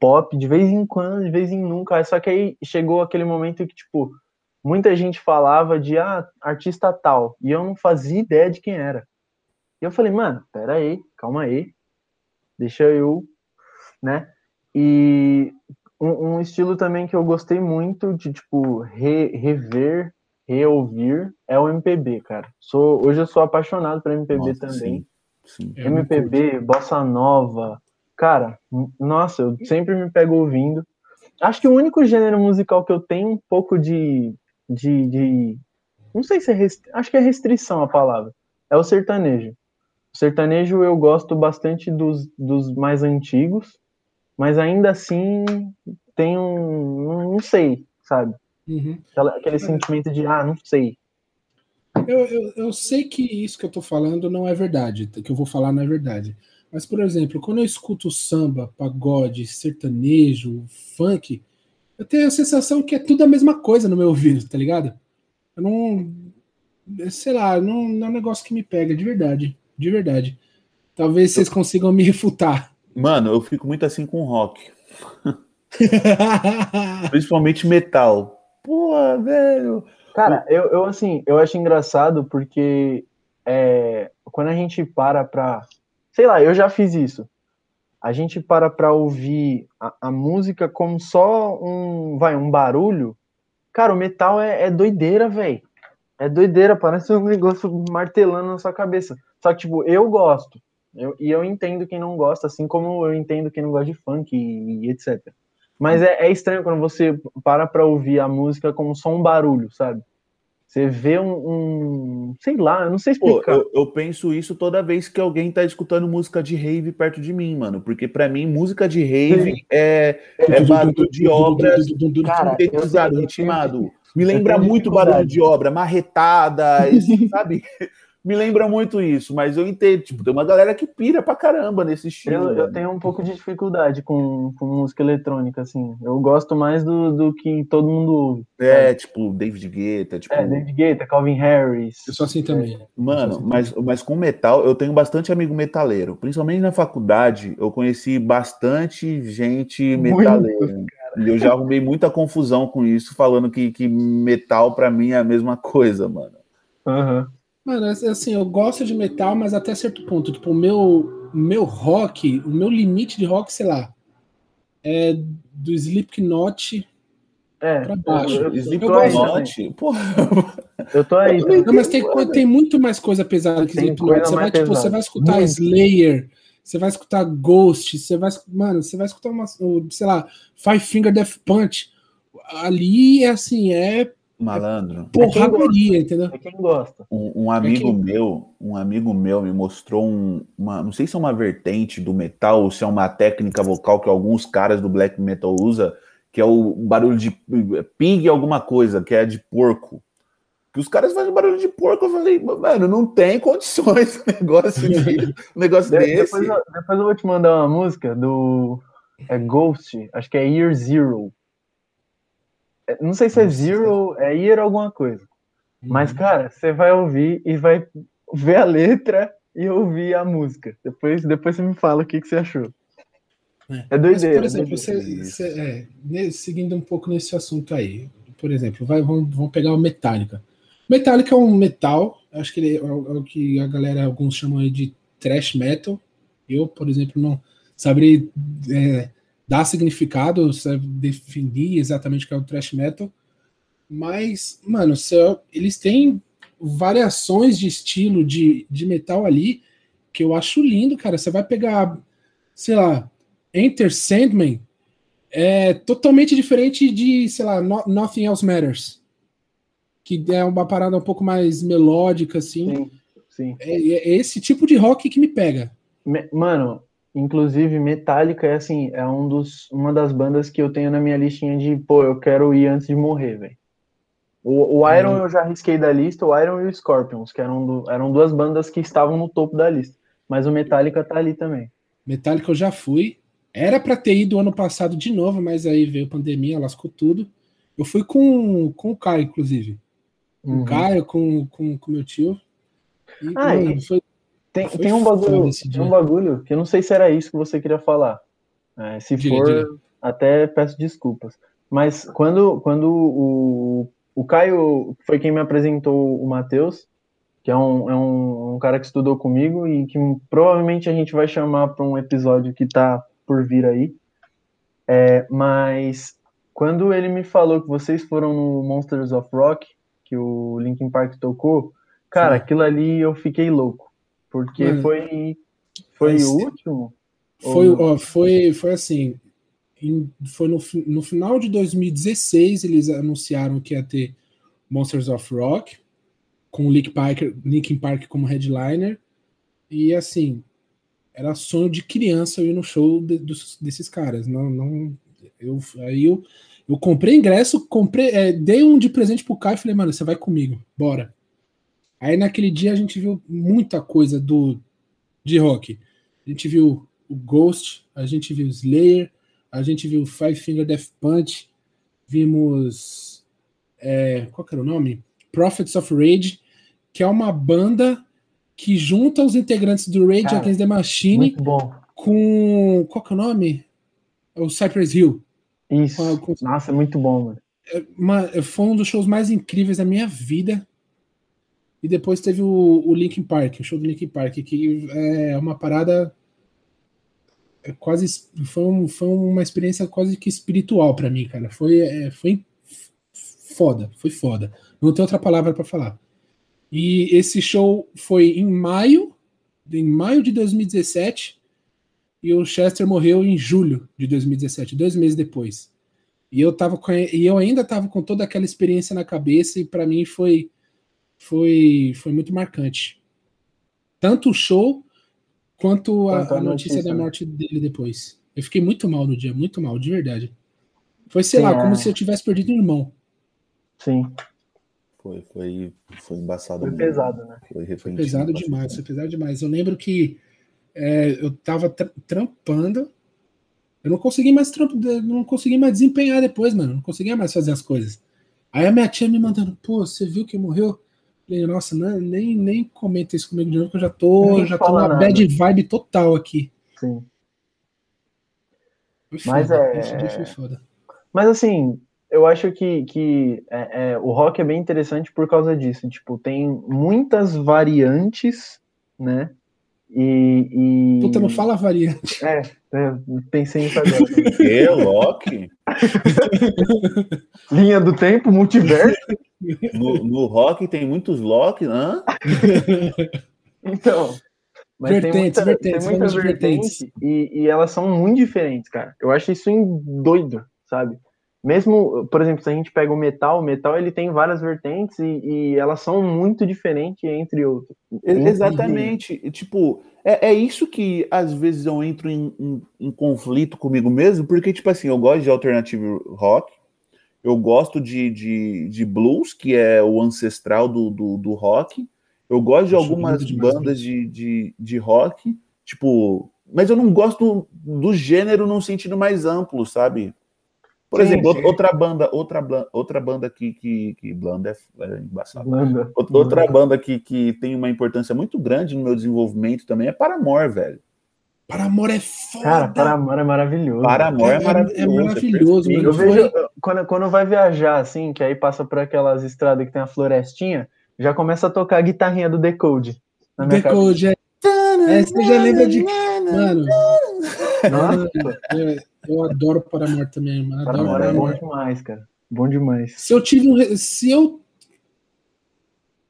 Speaker 2: pop, de vez em quando, de vez em nunca. Só que aí chegou aquele momento que, tipo, muita gente falava de ah, artista tal, e eu não fazia ideia de quem era. E eu falei, mano, pera aí, calma aí, deixa eu, né? E um, um, estilo também que eu gostei muito de, tipo, re, rever, reouvir é o MPB, cara. Sou, hoje eu sou apaixonado por MPB nossa, também. Sim, sim. MPB, bossa nova. Cara, nossa, eu sempre me pego ouvindo. Acho que o único gênero musical que eu tenho um pouco de. de, de não sei se é. Rest... Acho que é restrição a palavra. É o sertanejo. O sertanejo eu gosto bastante dos, dos mais antigos mas ainda assim tem um. Não sei, sabe? Uhum. Aquela, aquele sentimento de, ah, não sei.
Speaker 1: Eu, eu, eu, sei que isso que eu tô falando não é verdade, que eu vou falar não é verdade. Mas, por exemplo, quando eu escuto samba, pagode, sertanejo, funk, eu tenho a sensação que é tudo a mesma coisa no meu ouvido, tá ligado? Eu não. Sei lá, não, não é um negócio que me pega, de verdade. De verdade. Talvez vocês consigam me refutar.
Speaker 3: Mano, eu fico muito assim com rock. Principalmente metal. Pô, velho.
Speaker 2: Cara, eu, eu assim, eu acho engraçado porque é, quando a gente para pra. Sei lá, eu já fiz isso. A gente para pra ouvir a, a música como só um. Vai, um barulho. Cara, o metal é, é doideira, velho. É doideira, parece um negócio martelando na sua cabeça. Só que, tipo, eu gosto. Eu, e eu entendo quem não gosta, assim como eu entendo quem não gosta de funk e, e etc. Mas é, é, estranho quando você para pra ouvir a música como só um barulho, sabe? Você vê um. um sei lá, eu não sei explicar.
Speaker 3: Pô, eu, eu, penso isso toda vez que alguém tá escutando música de rave perto de mim, mano. Porque para mim, música de rave é, é barulho de obras sintetizado, ritmado. Me lembra muito barulho de obra, marretada, esse, sabe? Me lembra muito isso, mas eu entendo, tipo, tem uma galera que pira pra caramba nesse estilo.
Speaker 2: Eu, eu tenho um pouco de dificuldade com, com música eletrônica, assim. Eu gosto mais do, do que todo mundo ouve.
Speaker 3: É, tipo, David Guetta, tipo...
Speaker 2: É, David Guetta, Calvin Harris.
Speaker 1: Eu sou assim também. É.
Speaker 3: Mano,
Speaker 1: assim
Speaker 3: mas, mas com metal, eu tenho bastante amigo metaleiro. Principalmente na faculdade, eu conheci bastante gente metaleira. E eu já arrumei muita confusão com isso, falando que, que metal para mim é a mesma coisa, mano.
Speaker 2: Aham. Uhum.
Speaker 1: Mano, assim, eu gosto de metal, mas até certo ponto. Tipo, o meu, meu rock, o meu limite de rock, sei lá, é do Slipknot
Speaker 2: é,
Speaker 1: pra baixo.
Speaker 2: Eu, eu, Slipknot, porra. Eu tô aí.
Speaker 1: Não, mas tem, tem muito mais coisa pesada que Slipknot. Você vai, tipo, você vai escutar muito. Slayer, você vai escutar Ghost, você vai, mano, você vai escutar uma, sei lá, Five Finger Death Punch. Ali é assim, é
Speaker 3: Malandro.
Speaker 1: Porradaria, é entendeu? É
Speaker 2: quem gosta.
Speaker 3: Um, um amigo é quem... meu, um amigo meu me mostrou um, uma, não sei se é uma vertente do metal ou se é uma técnica vocal que alguns caras do black metal usa, que é o barulho de pig alguma coisa, que é de porco. Que os caras fazem barulho de porco, eu falei, mano, não tem condições um negócio, de, um negócio de, desse.
Speaker 2: Depois eu, depois eu vou te mandar uma música do é Ghost, acho que é Year Zero não sei se é Zero, é Year alguma coisa. Uhum. Mas, cara, você vai ouvir e vai ver a letra e ouvir a música. Depois, depois você me fala o que, que você achou. É, é doideira.
Speaker 1: Mas, por exemplo, você, você, é, seguindo um pouco nesse assunto aí, por exemplo, vai, vamos, vamos pegar o Metallica. Metallica é um metal, acho que ele é, é o que a galera, alguns chamam de thrash metal. Eu, por exemplo, não saberia é, dar significado, sabe, definir exatamente o que é o thrash metal. Mas, mano, eles têm variações de estilo de, de metal ali que eu acho lindo, cara. Você vai pegar, sei lá, Enter Sandman, é totalmente diferente de, sei lá, no, Nothing Else Matters, que é uma parada um pouco mais melódica, assim.
Speaker 2: Sim, sim.
Speaker 1: É, é esse tipo de rock que me pega.
Speaker 2: Mano, Inclusive, Metallica é assim, é um dos, uma das bandas que eu tenho na minha listinha de, pô, eu quero ir antes de morrer, velho. O, o, Iron eu já risquei da lista, o Iron e o Scorpions, que eram, do, eram duas bandas que estavam no topo da lista. Mas o Metallica tá ali também.
Speaker 1: Metallica eu já fui. Era para ter ido ano passado de novo, mas aí veio pandemia, lascou tudo. Eu fui com, com o Caio, inclusive. Com uhum. o Caio, com o com, com meu tio.
Speaker 2: E, ah, mano, e... foi tem, tem um bagulho, tem um bagulho que eu não sei se era isso que você queria falar. É, se diga, for, diga. até peço desculpas. Mas quando, quando o, o Caio foi quem me apresentou o Matheus, que é um, é um, um, cara que estudou comigo e que provavelmente a gente vai chamar para um episódio que tá por vir aí. É, mas quando ele me falou que vocês foram no Monsters of Rock, que o Linkin Park tocou, cara, Sim. aquilo ali eu fiquei louco. Porque foi, foi o último?
Speaker 1: Foi, ó, foi, foi assim. Em, foi no, no final de 2016 eles anunciaram que ia ter Monsters of Rock com Linkin Park, Linkin Park como headliner e assim era sonho de criança eu ir no show de, dos, desses caras não não eu aí eu, eu comprei ingresso comprei é, dei um de presente pro Caio e falei mano você vai comigo bora Aí naquele dia a gente viu muita coisa do de rock. A gente viu o Ghost, a gente viu Slayer, a gente viu Five Finger Death Punch, vimos. É, qual que era o nome? Prophets of Rage, que é uma banda que junta os integrantes do Rage
Speaker 2: Cara,
Speaker 1: Against the Machine com. Qual que é o nome? O Cypress Hill.
Speaker 2: Isso.
Speaker 1: Com- com-
Speaker 2: Nossa, é muito bom, mano.
Speaker 1: Uma- foi um dos shows mais incríveis da minha vida. E depois teve o, o Linkin Park, o show do Linkin Park, que é uma parada. é quase. Foi, um- foi uma experiência quase que espiritual pra mim, cara. Foi, é, foi foda, foi foda. Não tem outra palavra pra falar. E esse show foi em maio, em maio de 2017, e o Chester morreu em julho de 2017, dois meses depois. E eu tava com, e eu ainda tava com toda aquela experiência na cabeça e para mim foi foi foi muito marcante. Tanto o show quanto a,
Speaker 2: Quanto a
Speaker 1: a notícia,
Speaker 2: notícia,
Speaker 1: da morte dele depois. Eu fiquei muito mal no dia, muito mal, de verdade. Foi, sei
Speaker 2: Sim,
Speaker 1: lá,
Speaker 2: é.
Speaker 1: como se eu tivesse perdido um irmão.
Speaker 2: Sim.
Speaker 3: Foi, foi, foi embaçado.
Speaker 2: Foi
Speaker 3: mesmo.
Speaker 2: pesado, né?
Speaker 3: Foi,
Speaker 1: Foi pesado demais, foi pesado demais. Eu lembro que é, eu tava tra- trampando, eu não consegui mais não consegui mais desempenhar depois, mano. Não conseguia mais fazer as coisas. Aí a minha tia me mandando, pô, você viu que morreu? Falei, nossa, não, nem, nem comenta isso comigo de novo, que eu já tô,
Speaker 2: Nem
Speaker 1: já tô numa
Speaker 2: nada.
Speaker 1: bad vibe total aqui.
Speaker 2: Sim.
Speaker 1: Foi
Speaker 2: Mas
Speaker 1: foda,
Speaker 2: é-
Speaker 1: Esse dia foi foda.
Speaker 2: Mas assim, eu acho que, que é, é, o rock é bem interessante por causa disso. Tipo, tem muitas variantes, né? E. e...
Speaker 1: Puta, não fala variante.
Speaker 2: É, é, pensei nisso agora.
Speaker 3: Que, Loki?
Speaker 2: Linha do tempo, multiverso.
Speaker 3: No, no rock tem muitos Loki, hã?
Speaker 2: Então. Mas
Speaker 1: Vertentes,
Speaker 2: tem, muita,
Speaker 1: vertentes,
Speaker 2: tem muitas vertentes,
Speaker 1: vertentes.
Speaker 2: E, e elas são muito diferentes, cara. Eu acho isso doido, sabe? Mesmo, por exemplo, se a gente pega o metal, o metal ele tem várias vertentes e, e elas são muito diferentes entre outras.
Speaker 3: Exatamente. E, Tipo, é, é isso que às vezes eu entro em, em- em conflito comigo mesmo, porque, tipo assim, eu gosto de alternative rock, eu gosto de, de, de blues, que é o ancestral do, do, do rock, eu gosto de algumas
Speaker 1: demais
Speaker 3: bandas de, de, de rock, tipo, mas eu não gosto do gênero num sentido mais amplo, sabe? Por
Speaker 2: Sim,
Speaker 3: exemplo,
Speaker 2: sim.
Speaker 3: outra banda, outra, outra banda que, que, que Blanda é, é embaçado.
Speaker 2: Banda.
Speaker 3: Outra outra banda que, que tem uma importância muito grande no meu desenvolvimento também é Paramore, velho.
Speaker 1: Paramore é foda.
Speaker 2: Cara, Paramore é maravilhoso.
Speaker 3: Paramore é,
Speaker 1: É- é
Speaker 3: maravilhoso.
Speaker 1: maravilhoso,
Speaker 3: perfeito.
Speaker 2: Eu vejo, quando, quando vai viajar, assim, que aí passa por aquelas estradas que tem a florestinha, já começa a tocar a guitarrinha do Decode. Na
Speaker 1: Decode, é. É, você já lembra de. Mano.
Speaker 2: Nossa,
Speaker 1: eu, adoro Paramore também, mano. Adoro
Speaker 2: Paramore é bom
Speaker 1: Paramore.
Speaker 2: demais, cara. Bom demais.
Speaker 1: Se eu tive um. Se eu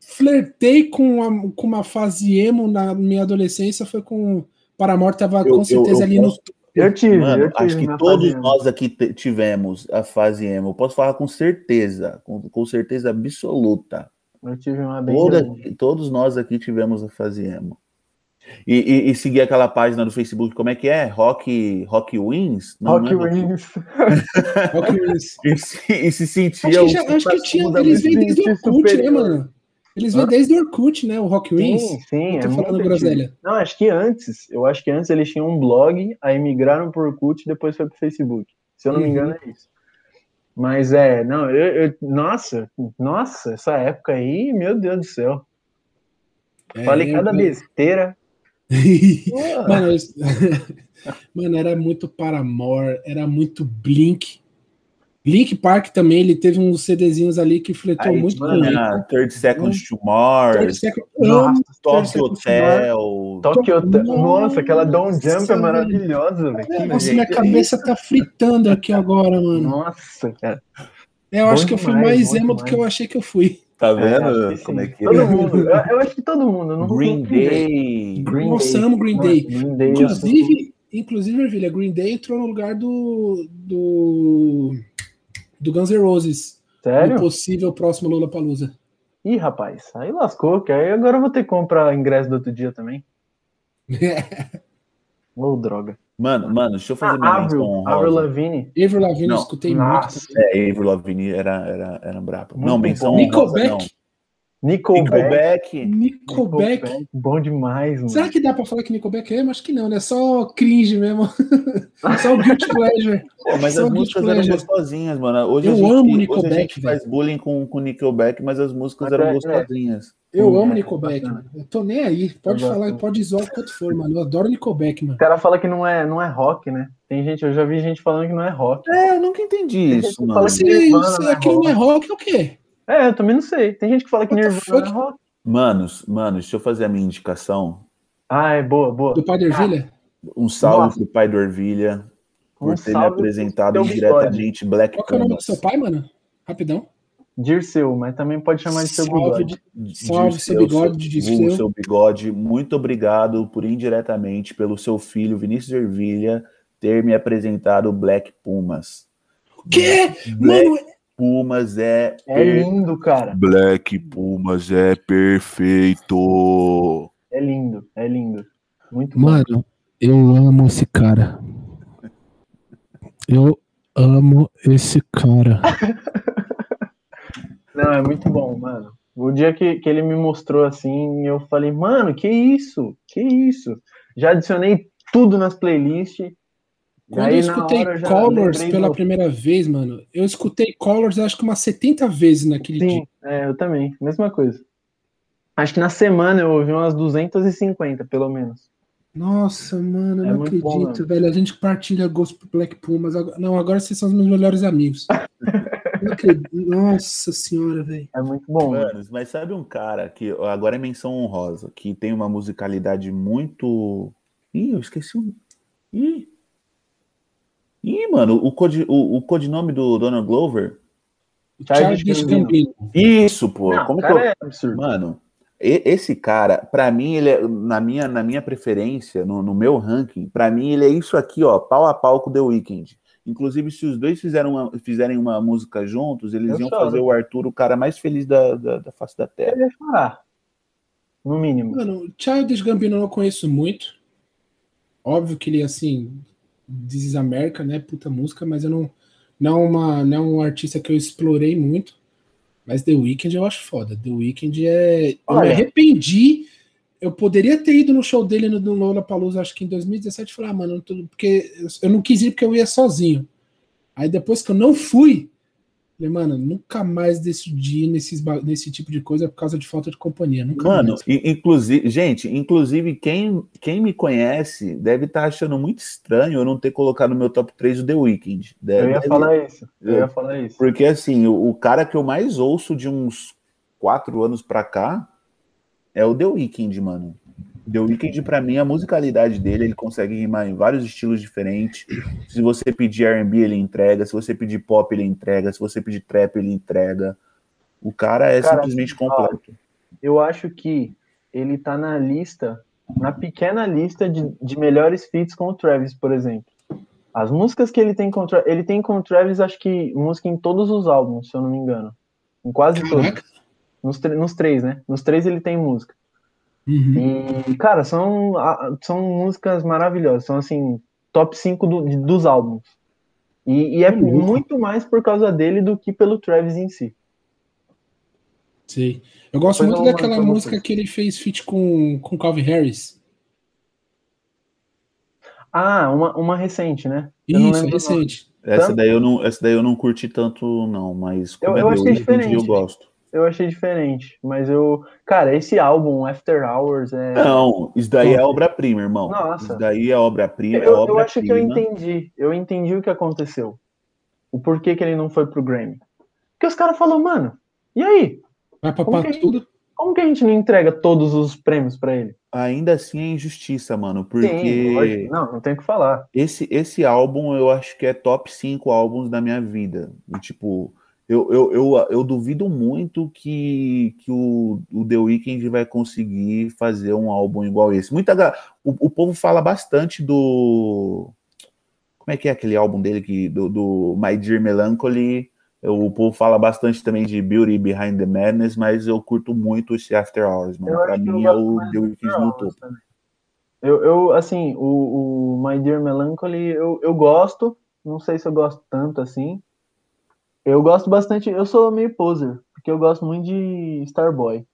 Speaker 1: flertei com uma, com uma fase emo na minha adolescência, foi com. Paramore tava
Speaker 3: Eu-
Speaker 1: com certeza
Speaker 3: eu- eu
Speaker 1: ali
Speaker 3: posso-
Speaker 1: no.
Speaker 2: Eu tive,
Speaker 3: Mano,
Speaker 2: eu tive
Speaker 3: acho que todos nós aqui tivemos a fase emo. Eu posso falar com certeza, com, com certeza absoluta.
Speaker 2: Eu tive uma bem
Speaker 3: Toda- todos nós aqui tivemos a fase emo. E, e- e seguir aquela página do Facebook, como é que é? Rock, Rock Wins? Não,
Speaker 2: Rock
Speaker 3: não é
Speaker 2: Wings.
Speaker 1: Rock Wings.
Speaker 3: E se, e se sentia
Speaker 1: Acho que, já, acho que tinha. Eles vêm desde o Orkut, né, mano? Eles vêm desde o Orkut, né? O Rock Wings.
Speaker 2: Sim, sim,
Speaker 1: Eu tô
Speaker 2: é
Speaker 1: falando groselha.
Speaker 2: antigo. Não, acho que antes. Eu acho que antes eles tinham um blog, aí migraram pro Orkut e depois foi pro Facebook. Se eu não me
Speaker 1: Uhum.
Speaker 2: engano, é isso. Mas é, não, eu, eu- nossa, nossa, essa época aí, meu Deus do céu.
Speaker 1: É,
Speaker 2: Falei cada besteira.
Speaker 1: Mano, eu- Mano, era muito Paramore, era muito Blink. Link Park também, ele teve uns CDzinhos ali que fletou
Speaker 3: Aí
Speaker 1: muito
Speaker 2: mano,
Speaker 3: 30 Seconds to
Speaker 1: Thirty
Speaker 3: Mars,
Speaker 2: Nossa,
Speaker 1: Amo
Speaker 3: Tokyo
Speaker 1: to
Speaker 3: Hotel.
Speaker 2: Tokyo,
Speaker 1: Nossa,
Speaker 2: nossa, aquela Don't Jump é maravilhosa, velho.
Speaker 1: Nossa, minha
Speaker 2: é
Speaker 1: cabeça tá fritando aqui agora, mano.
Speaker 2: Nossa, cara.
Speaker 1: Eu
Speaker 2: bom
Speaker 1: acho que eu fui mais emo do que eu achei que eu fui.
Speaker 3: Tá
Speaker 2: É,
Speaker 3: vendo
Speaker 2: que
Speaker 3: como é que
Speaker 2: Todo
Speaker 3: é?
Speaker 2: mundo. Eu, eu acho que todo mundo. Não
Speaker 3: Green. Day.
Speaker 2: Green
Speaker 1: Nossa,
Speaker 2: Day.
Speaker 1: amo Green
Speaker 2: Nossa,
Speaker 1: Day.
Speaker 2: Green Day,
Speaker 1: Inclusive, inclusive, Ervilha, Green Day entrou no lugar do do, do Guns N' Roses.
Speaker 2: Sério?
Speaker 1: No possível próximo Lula Palusa.
Speaker 2: Ih, rapaz, aí lascou, que aí agora eu vou ter que comprar ingresso do outro dia também. Ô, droga.
Speaker 3: Mano, mano, deixa eu fazer
Speaker 2: Ah,
Speaker 3: minha
Speaker 2: Avril,
Speaker 3: menção
Speaker 2: Avril. Lavigne.
Speaker 1: Avril Lavigne, escutei
Speaker 2: Nossa.
Speaker 1: muito.
Speaker 3: É, Avril Lavigne era, era, era brabo.
Speaker 2: Muito
Speaker 3: Não, menção
Speaker 2: bom.
Speaker 3: honrosa não.
Speaker 1: Nickelback.
Speaker 2: Nickelback.
Speaker 1: Nickelback.
Speaker 2: Bom demais, mano.
Speaker 1: Será que dá pra falar que Nickelback é? Acho que não, né? Só cringe mesmo. Só o Guilty Pleasure.
Speaker 3: Pô, mas
Speaker 1: Só
Speaker 3: as músicas eram gostosinhas, mano. Hoje
Speaker 1: Eu
Speaker 3: a gente,
Speaker 1: amo
Speaker 3: hoje a
Speaker 1: Nickelback,
Speaker 3: gente faz bullying com, com Nickelback, mas as músicas eram
Speaker 2: é-
Speaker 3: gostosinhas.
Speaker 1: Eu
Speaker 2: Hum,
Speaker 1: amo
Speaker 2: é,
Speaker 1: Nickelback, mano. Eu tô nem aí. Pode
Speaker 2: Eu
Speaker 1: falar,
Speaker 2: gosto.
Speaker 1: pode zoar o quanto for, mano. Eu adoro Nickelback, mano.
Speaker 2: O cara fala que não é, não é rock, né? Tem gente, eu já vi gente falando que não é rock.
Speaker 3: É, eu nunca entendi
Speaker 2: Tem
Speaker 3: isso, mano.
Speaker 1: Se, se
Speaker 2: não é
Speaker 1: aquilo não é rock, é o quê?
Speaker 2: É, eu também não sei. Tem gente que fala que
Speaker 1: What
Speaker 2: Nirvana é
Speaker 1: fuck?
Speaker 3: Manos, manos, deixa eu fazer a minha indicação.
Speaker 2: Ah, é boa, boa.
Speaker 1: Do Padre Ervilha?
Speaker 3: Um salve
Speaker 2: Nossa.
Speaker 3: pro pai do Ervilha por
Speaker 2: Um
Speaker 3: ter me apresentado
Speaker 2: seu
Speaker 3: indiretamente Black
Speaker 1: Qual que é o nome do
Speaker 3: Pumas.
Speaker 1: seu pai, mano? Rapidão.
Speaker 2: Dirceu, mas também pode chamar de seu
Speaker 1: Salve,
Speaker 2: bigode.
Speaker 1: de- salve seu
Speaker 3: Dirceu,
Speaker 1: bigode,
Speaker 3: vulgo
Speaker 1: Dirceu.
Speaker 3: seu bigode. Muito obrigado por indiretamente pelo seu filho Vinícius Ervilha ter me apresentado Black Pumas.
Speaker 1: Que?
Speaker 3: Black
Speaker 1: Mano,
Speaker 3: Pumas é,
Speaker 2: É
Speaker 3: per-
Speaker 2: lindo, cara.
Speaker 3: Black Pumas é perfeito.
Speaker 2: É lindo, é lindo. Muito bom.
Speaker 1: Mano, eu amo esse cara. Eu amo esse cara.
Speaker 2: Não, é muito bom, mano. O dia que, que ele me mostrou assim, eu falei, mano, que isso? Que isso? Já adicionei tudo nas playlists.
Speaker 1: Quando
Speaker 2: Aí,
Speaker 1: eu escutei Colors pela
Speaker 2: do-
Speaker 1: primeira vez, mano, eu escutei Colors acho que umas 70 vezes naquele dia.
Speaker 2: Sim, é, eu também. Mesma coisa. Acho que na semana eu ouvi umas 250, pelo menos.
Speaker 1: Nossa, mano, eu
Speaker 2: É
Speaker 1: não
Speaker 2: muito bom,
Speaker 1: acredito, velho. A gente partilha gosto pro Black Pumas. Agora- Não, agora vocês são os meus melhores amigos. Não acredito. Nossa senhora, velho.
Speaker 2: É muito bom, mano.
Speaker 3: Mano, mas sabe um cara que agora é menção honrosa, que tem uma musicalidade muito. Ih, eu esqueci o. Ih! Ih, mano, o, codi... o, o codinome do Donald Glover?
Speaker 2: Childish
Speaker 1: Childish
Speaker 2: Gambino.
Speaker 3: Isso, pô.
Speaker 2: Não,
Speaker 3: Como que eu...
Speaker 2: é absurdo.
Speaker 3: Mano, esse cara, pra mim, ele é, na minha, na minha preferência, no, no meu ranking, pra mim ele é isso aqui, ó, pau a pau com The Weeknd. Inclusive, se os dois fizeram uma, fizerem uma música juntos, eles
Speaker 2: Eu
Speaker 3: iam
Speaker 2: choro.
Speaker 3: fazer o Arthur o cara mais feliz da, da, da face da Terra.
Speaker 2: Ele ia chorar. No mínimo.
Speaker 1: Mano, Childish Gambino eu não conheço muito. Óbvio que ele, assim, This is America, né? Puta música, mas eu não. Não é, uma, não é um artista que eu explorei muito. Mas The Weeknd eu acho foda. The Weeknd é. Eu me
Speaker 2: Olha.
Speaker 1: arrependi. Eu poderia ter ido no show dele no, no Lollapalooza, acho que em 2017, e falar, ah, mano, tô- porque eu não quis ir porque eu ia sozinho. Aí depois que eu não fui, falei, mano, nunca mais decidi nesses, nesse tipo de coisa por causa de falta de companhia. Nunca
Speaker 3: Mano,
Speaker 1: mais.
Speaker 3: inclusive, gente, inclusive quem, quem me conhece deve estar achando muito estranho eu não ter colocado no meu top 3 o The Weeknd.
Speaker 2: Eu ia
Speaker 3: deve-
Speaker 2: falar isso. Eu
Speaker 3: Eu-
Speaker 2: ia falar isso.
Speaker 3: Porque assim, o, o cara que eu mais ouço de uns quatro anos pra cá é o The Weeknd, mano. The Weeknd, pra mim, a musicalidade dele, ele consegue rimar em vários estilos diferentes. Se você pedir R&B, ele entrega. Se você pedir pop, ele entrega. Se você pedir trap, ele entrega. O cara é
Speaker 2: Cara,
Speaker 3: simplesmente completo.
Speaker 2: Eu acho que ele tá na lista, na pequena lista de, de melhores feats com o Travis, por exemplo. As músicas que ele tem com o Travis, ele tem com o Travis, acho que música em todos os álbuns, se eu não me engano. Em quase todos. Nos, nos três, né? Nos três ele tem música.
Speaker 1: Uhum.
Speaker 2: E, cara, são, são músicas maravilhosas. São, assim, top 5 do- dos álbuns. E, e é
Speaker 1: louco.
Speaker 2: muito mais por causa dele do que pelo Travis em si.
Speaker 1: Sei. Eu gosto
Speaker 2: Depois
Speaker 1: muito
Speaker 2: eu
Speaker 1: daquela música
Speaker 2: vocês.
Speaker 1: que ele fez feat com, com Calvin Harris.
Speaker 2: Ah, uma, uma recente, né? Eu não
Speaker 1: Isso, recente.
Speaker 3: Essa daí, eu não, essa daí eu não curti tanto, não. Mas como
Speaker 2: Eu- eu
Speaker 3: é
Speaker 2: achei
Speaker 3: Weeknd,
Speaker 2: diferente.
Speaker 3: eu gosto.
Speaker 2: Eu achei diferente, mas eu. Cara, esse álbum, After Hours, é.
Speaker 3: Não, isso daí é obra-prima, irmão.
Speaker 2: Nossa.
Speaker 3: Isso daí é obra-prima, é
Speaker 2: eu, eu acho que eu entendi. Eu entendi o que aconteceu. O porquê que ele não foi pro Grammy. Porque os caras falaram, mano, e aí?
Speaker 1: Vai
Speaker 2: Como
Speaker 1: papar
Speaker 2: que-
Speaker 1: tudo.
Speaker 2: Como que a gente não entrega todos os prêmios pra ele?
Speaker 3: Ainda assim é injustiça, mano,
Speaker 2: Sim,
Speaker 3: porque
Speaker 2: lógico. Não, não tem o que falar.
Speaker 3: esse, esse álbum eu acho que é top 5 álbuns da minha vida. E, tipo, eu, eu, eu, eu duvido muito que, que o, o The Weeknd vai conseguir fazer um álbum igual esse. Muita, o, o povo fala bastante do. Como é que é aquele álbum dele que, do, do My Dear Melancholy? O povo fala bastante também de Beauty Behind the Madness, mas eu curto muito esse After Hours, mano.
Speaker 2: Eu
Speaker 3: Pra mim é o The Weeknd no topo.
Speaker 2: também. Eu, eu, assim, o, o My Dear Melancholy, eu, eu gosto. Não sei se eu gosto tanto assim. Eu gosto bastante. Eu sou meio poser, porque eu gosto muito de Starboy.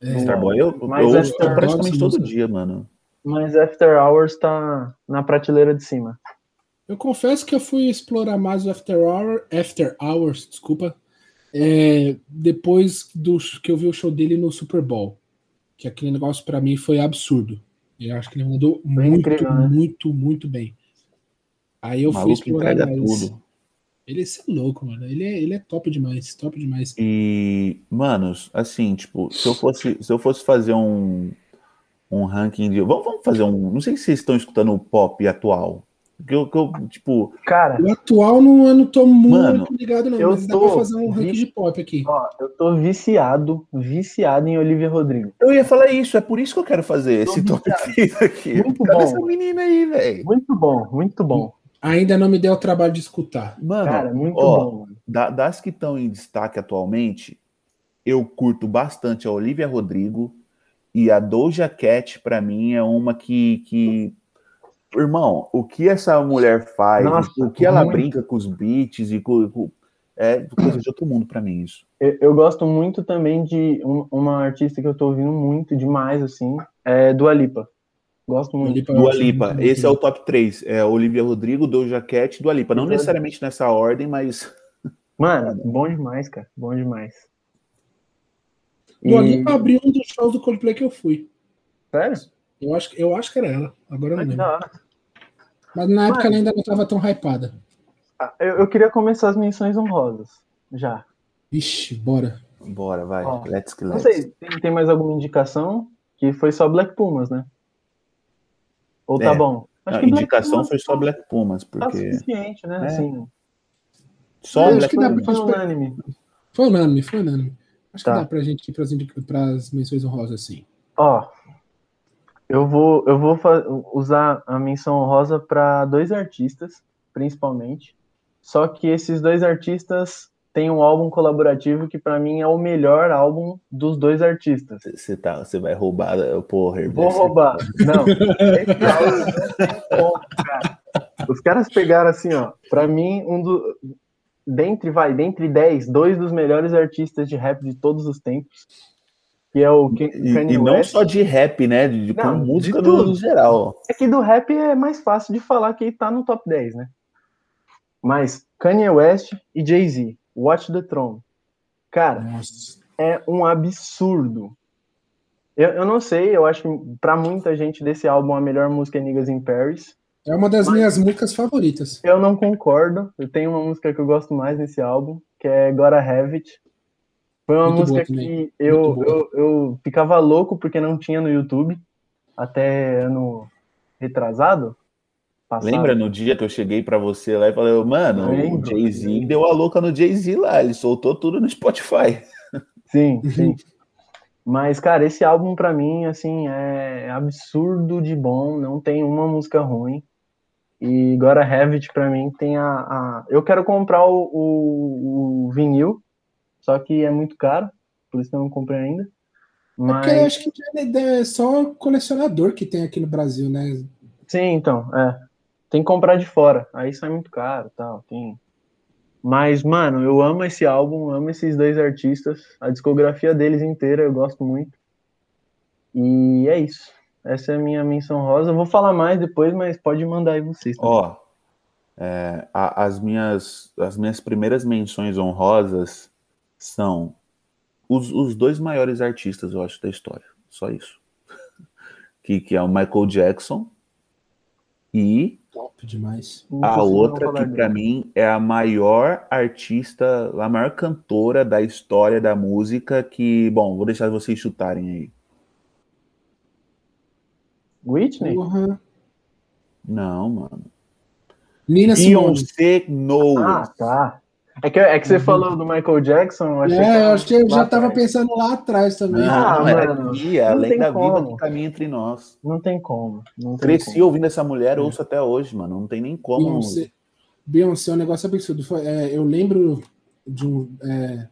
Speaker 3: É, Starboy eu, eu ouço praticamente todo dia, mano.
Speaker 2: Mas After Hours tá na prateleira de cima.
Speaker 1: Eu confesso que eu fui explorar mais o After, Hour, After Hours, desculpa, é, depois do que eu vi o show dele no Super Bowl. Que aquele negócio para mim foi absurdo. Eu acho que ele mandou muito, incrível, né? muito, muito bem. Aí eu fui explorar mais. Tudo. Ele é louco, mano. Ele é, ele é top demais, top demais.
Speaker 3: E, manos, assim, tipo, se eu fosse, se eu fosse fazer um, um ranking de. Vamos, vamos fazer um. Não sei se vocês estão escutando o pop atual. Que eu, que eu, tipo.
Speaker 1: Cara. O atual não, eu não tô muito mano, ligado, não. Mas dá pra fazer um ranking de pop aqui.
Speaker 2: Ó, eu tô viciado, viciado em Olivia Rodrigo.
Speaker 3: Eu ia falar isso, é por isso que eu quero fazer esse top 3 aqui.
Speaker 2: Muito Cadê bom. essa menina aí, velho? Muito bom, muito bom.
Speaker 1: Ainda não me deu o trabalho de escutar.
Speaker 3: Mano, Cara, muito ó, bom. Da, das que estão em destaque atualmente, eu curto bastante a Olivia Rodrigo e a Doja Cat, para mim, é uma que, que irmão, o que essa mulher faz, Nossa, o que ela muito... brinca com os beats e com, com, é coisa de outro mundo para mim isso.
Speaker 2: Eu, eu, gosto muito também de um, uma artista que eu tô ouvindo muito demais assim, é Dua Lipa. Gosto muito.
Speaker 3: Dua Lipa, esse é o top 3, é Olivia Rodrigo, Doja Cat e Dua Lipa, não necessariamente nessa ordem, mas
Speaker 2: Mano, bom demais, cara, bom demais.
Speaker 1: Dua Lipa abriu um dos shows do Coldplay que eu fui.
Speaker 2: Sério?
Speaker 1: Eu acho, eu acho que era ela, agora eu não lembro. Mas na época ela ainda não estava tão hypada.
Speaker 2: Ah, eu, eu, queria começar as menções honrosas, já.
Speaker 1: Ixi, bora.
Speaker 3: Bora, vai. Ó, let's
Speaker 2: go. Não sei, tem, tem, mais alguma indicação? Que foi só Black Pumas, né? Ou tá é. bom?
Speaker 3: Acho a indicação foi só Black Pumas, tá porque...
Speaker 2: Tá suficiente, né? É. Assim,
Speaker 1: só é, Black Pumas. Foi unânime. Foi unânime, foi unânime. Acho tá. que dá pra gente ir para as menções honrosas, sim.
Speaker 2: Ó, eu vou, eu vou usar a menção honrosa para dois artistas, principalmente. Só que esses dois artistas têm um álbum colaborativo que para mim é o melhor álbum dos dois artistas.
Speaker 3: Você tá, você vai roubar, porra.
Speaker 2: Vou roubar. Não. Esse álbum cara. Os caras pegaram assim, ó, para mim um do dentre vai, dentre 10, dois dos melhores artistas de rap de todos os tempos que é o
Speaker 3: Kanye e, e não só de rap, né? De, não, música do, no geral.
Speaker 2: É que do rap é mais fácil de falar que tá no top 10, né? Mas Kanye West e Jay-Z, Watch the Throne. Cara, Nossa. é um absurdo. Eu, eu não sei, eu acho que pra muita gente desse álbum a melhor música é Niggas in Paris.
Speaker 1: É uma das minhas músicas favoritas.
Speaker 2: Eu não concordo. Eu tenho uma música que eu gosto mais nesse álbum, que é Gotta Have It. Foi uma Muito música que eu, eu, eu ficava louco porque não tinha no YouTube até ano retrasado.
Speaker 3: Passado. Lembra no dia que eu cheguei para você lá e falei, mano, o Jay-Z deu a louca no Jay-Z lá, ele soltou tudo no Spotify.
Speaker 2: Sim, sim. Mas, cara, esse álbum para mim, assim, é absurdo de bom, não tem uma música ruim. E agora Havit para mim tem a, a, Eu quero comprar o, o, o vinil só que é muito caro, por isso que eu não comprei ainda.
Speaker 1: Mas... É porque eu acho que é só colecionador que tem aqui no Brasil, né?
Speaker 2: Sim, então, é. Tem que comprar de fora, aí sai muito caro tal. Tem... Mas, mano, eu amo esse álbum, amo esses dois artistas, a discografia deles inteira eu gosto muito. E é isso. Essa é a minha menção rosa. Eu vou falar mais depois, mas pode mandar aí vocês.
Speaker 3: Ó, é, as, minhas, as minhas primeiras menções honrosas são os, os dois maiores artistas, eu acho, da história. Só isso. que, que é o Michael Jackson e
Speaker 1: Top demais.
Speaker 3: A outra que para mim é a maior artista, a maior cantora da história da música que, bom, vou deixar vocês chutarem aí.
Speaker 2: Whitney? Uhum.
Speaker 3: Não, mano.
Speaker 1: Nina Beyoncé
Speaker 3: Knowles.
Speaker 2: Ah, tá. É que, é que você uhum. falou do Michael Jackson.
Speaker 1: Eu achei é, eu acho que eu já estava pensando lá atrás também.
Speaker 3: Ah, ah mano, aqui, além da como. vida que caminha entre nós.
Speaker 2: Não tem como. Não
Speaker 3: tem Cresci como. ouvindo essa mulher, ouço até hoje, mano. Não tem nem como.
Speaker 1: Beyoncé, Beyoncé é um negócio absurdo. Foi, é, eu lembro de um, é,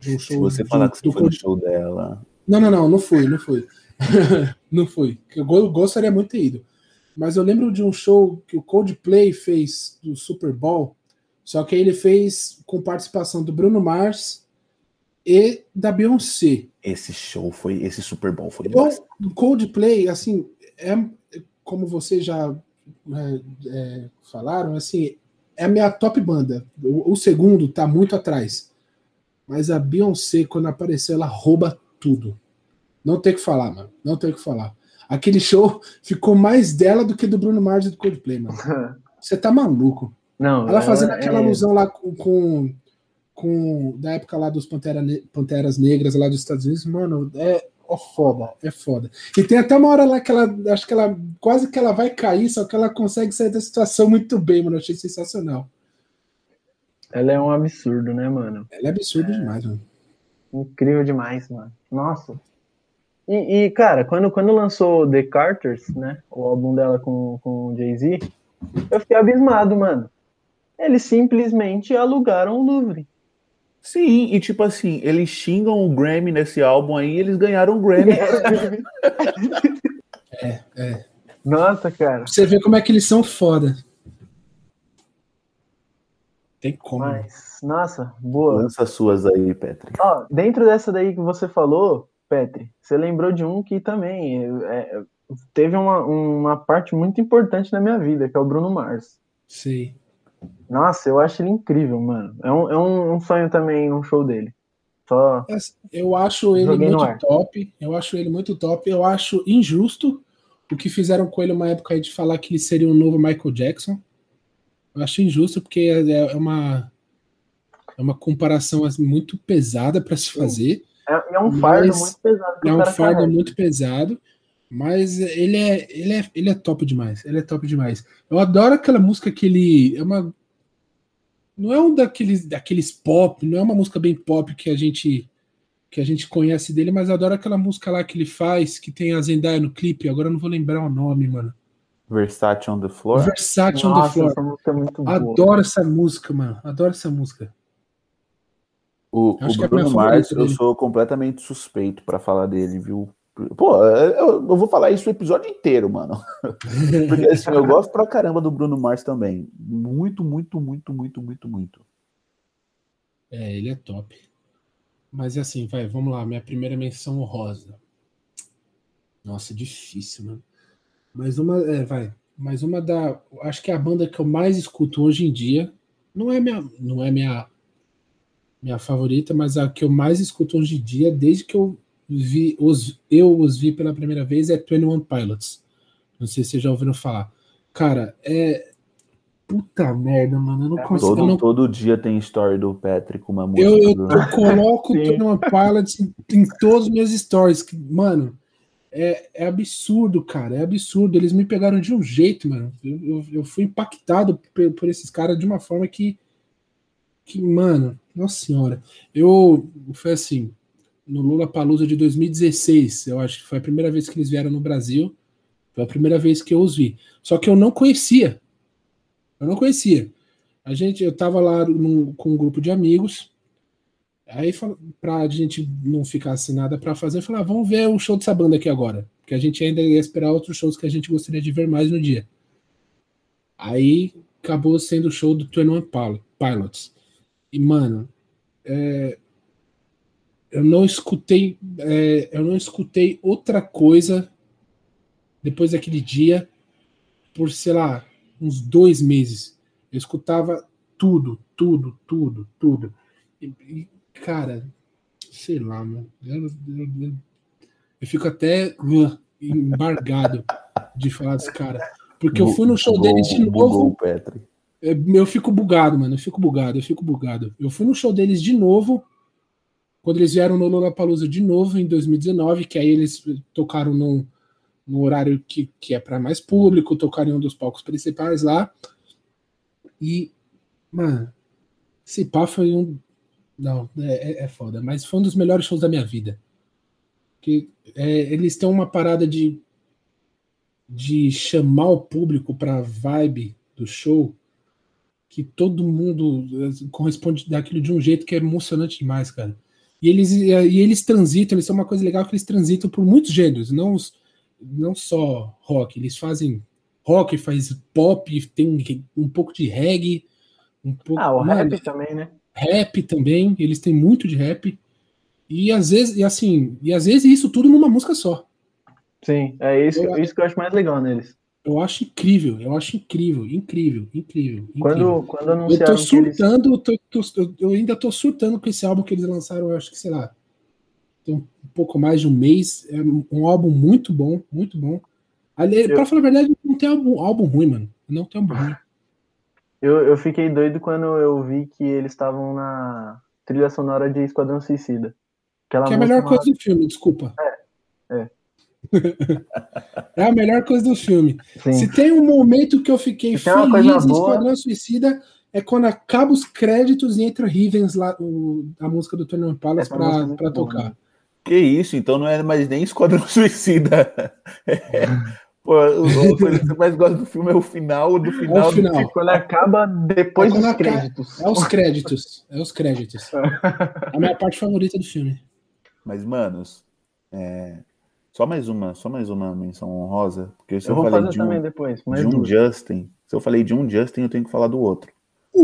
Speaker 1: de um show.
Speaker 3: Se você falar que você foi no show dela.
Speaker 1: Não, não, não, não fui, não fui. não fui. Eu gostaria muito de ter ido. Mas eu lembro de um show que o Coldplay fez do Super Bowl só que ele fez com participação do Bruno Mars, e da Beyoncé.
Speaker 3: Esse show foi, esse Super Bowl foi
Speaker 1: demais. O Coldplay, assim, é como vocês já é, é, falaram, assim, é a minha top banda. O, o, segundo tá muito atrás. Mas a Beyoncé, quando apareceu, ela rouba tudo. Não tem o que falar, mano. Não tem o que falar. Aquele show ficou mais dela do que do Bruno Mars e do Coldplay, mano. Você tá maluco.
Speaker 2: Não,
Speaker 1: ela fazendo aquela é... alusão lá com, com, com, da época lá dos Pantera, Panteras Negras lá dos Estados Unidos, mano, é, é foda, é foda. E tem até uma hora lá que ela, acho que ela, quase que ela vai cair, só que ela consegue sair da situação muito bem, mano, eu achei sensacional.
Speaker 2: Ela é um absurdo, né, mano?
Speaker 1: Ela é absurdo é... demais, mano.
Speaker 2: Incrível demais, mano. Nossa. E, e, cara, quando, quando lançou The Carters, né, o álbum dela com, com o Jay-Z, eu fiquei abismado, mano. Eles simplesmente alugaram o Louvre.
Speaker 3: Sim, e tipo assim, eles xingam o Grammy nesse álbum aí eles ganharam o Grammy.
Speaker 1: é, é.
Speaker 2: Nossa, cara.
Speaker 1: Você vê como é que eles são foda. Tem como. Mas,
Speaker 2: nossa, boa.
Speaker 3: Lança suas aí, Petri.
Speaker 2: Ó, dentro dessa daí que você falou, Petri, você lembrou de um que também é, teve uma, uma parte muito importante na minha vida, que é o Bruno Mars.
Speaker 1: Sim.
Speaker 2: Nossa, eu acho ele incrível, mano. É um, é um, um sonho também num show dele. Só
Speaker 1: eu acho ele muito top. Eu acho ele muito top. Eu acho injusto o que fizeram com ele uma época de falar que ele seria o um novo Michael Jackson. Eu acho injusto porque é, é uma é uma comparação assim, muito pesada para se fazer.
Speaker 2: É, é, um fardo muito pesado.
Speaker 1: É um fardo muito pesado. Mas ele é, ele, é, ele é top demais. Ele é top demais. Eu adoro aquela música que ele. É uma. Não é um daqueles, daqueles pop, não é uma música bem pop que a gente que a gente conhece dele, mas eu adoro aquela música lá que ele faz, que tem a Zendaya no clipe. Agora eu não vou lembrar o nome, mano.
Speaker 3: Versace on the Floor?
Speaker 1: Versace on the Floor. Essa música é muito boa. Adoro essa música, mano. Adoro essa música.
Speaker 3: O, o é Bruno Mars, eu sou completamente suspeito para falar dele, viu? Pô, eu, eu, vou falar isso o episódio inteiro, mano. Porque assim, eu gosto pra caramba do Bruno Mars também. Muito, muito, muito, muito, muito, muito.
Speaker 1: É, ele é top. Mas assim, vai, vamos lá. Minha primeira menção rosa. Nossa, difícil, mano. Mas uma, é, vai. Mas uma da, acho que é a banda que eu mais escuto hoje em dia. Não é minha, não é minha, minha favorita, mas a que eu mais escuto hoje em dia, desde que eu vi os, eu os vi pela primeira vez é 21 Pilots. Não sei se vocês já ouviram falar. Cara, é. Puta merda, mano. Eu não é, consigo.
Speaker 3: Todo,
Speaker 1: não...
Speaker 3: todo dia tem story do Patrick com uma música.
Speaker 1: Eu, eu,
Speaker 3: do...
Speaker 1: eu coloco 21 Pilots em, em todos os meus stories. Mano, é, é, absurdo, cara. É absurdo. Eles me pegaram de um jeito, mano. Eu, eu, eu fui impactado por, por, esses caras de uma forma que. Que, mano, nossa senhora. Eu. Foi assim no Lula Palusa de 2016. Eu acho que foi a primeira vez que eles vieram no Brasil. Foi a primeira vez que eu os vi. Só que eu não conhecia. Eu não conhecia. A gente, eu tava lá num, com um grupo de amigos. Aí, pra gente não ficar sem nada para fazer, falei, ah, vamos ver o show dessa banda aqui agora. Porque a gente ainda ia esperar outros shows que a gente gostaria de ver mais no dia. Aí acabou sendo o show do 21 Pilots. E, mano, é, eu não escutei, é, eu não escutei outra coisa depois daquele dia por, sei lá, uns dois meses. Eu escutava tudo, tudo, tudo, tudo. E, e cara, sei lá, mano. Eu, eu, eu fico até uh, embargado de falar desse cara. Porque eu fui no show dele de novo. É, eu fico bugado, mano. Eu fico bugado, eu fico bugado. Eu fui no show deles de novo quando eles vieram no Lollapalooza de novo em 2019, que aí eles tocaram num, num horário que, que é para mais público, tocaram em um dos palcos principais lá. E, mano, esse pá foi um. Não, é, é, é foda, mas foi um dos melhores shows da minha vida. Que é, eles têm uma parada de, de chamar o público pra vibe do show que todo mundo eh, corresponde daquilo de um jeito que é emocionante demais, cara. E eles, e eles transitam, eles são uma coisa legal que eles transitam por muitos gêneros, não, não só rock, eles fazem rock, faz pop, tem um pouco de reggae, um pouco.
Speaker 2: Ah, o rap também, né?
Speaker 1: Rap também, eles têm muito de rap. E às vezes, e assim, e às vezes isso tudo numa música só.
Speaker 2: Sim, é isso, eu, isso que eu acho mais legal neles.
Speaker 1: Eu acho incrível, eu acho incrível, incrível, incrível. incrível.
Speaker 2: Quando, quando anunciaram
Speaker 1: eu tô surtando, eles... tô, tô, eu ainda tô surtando com esse álbum que eles lançaram, eu acho que, sei lá, tem um pouco mais de um mês. É um álbum muito bom, muito bom. Ali, eu... Pra falar a verdade, não tem álbum, álbum ruim, mano. Não tem álbum ruim.
Speaker 2: Eu, eu fiquei doido quando eu vi que eles estavam na trilha sonora de Esquadrão Suicida.
Speaker 1: Aquela que é a melhor coisa do filme, desculpa.
Speaker 2: É. é
Speaker 1: a melhor coisa do filme. Sim. Se tem um momento que eu fiquei
Speaker 2: Se feliz
Speaker 1: em Esquadrão Suicida, é quando acaba os créditos e entra Rivens lá, o, a música do Tony Palace pra, pra tocar.
Speaker 3: Que isso, então não é mais nem Esquadrão Suicida. É, pô, coisa que você mais gosta do filme é o final do final. É o
Speaker 2: final. Do... Quando acaba depois é dos créditos.
Speaker 1: É os créditos. É os créditos. a minha parte favorita do filme.
Speaker 3: Mas, manos, é... só mais uma, só mais uma menção honrosa, porque se
Speaker 2: eu,
Speaker 3: eu
Speaker 2: falei de um,
Speaker 3: depois, de um Justin, se eu falei de um Justin, eu tenho que falar do outro.
Speaker 1: Uh...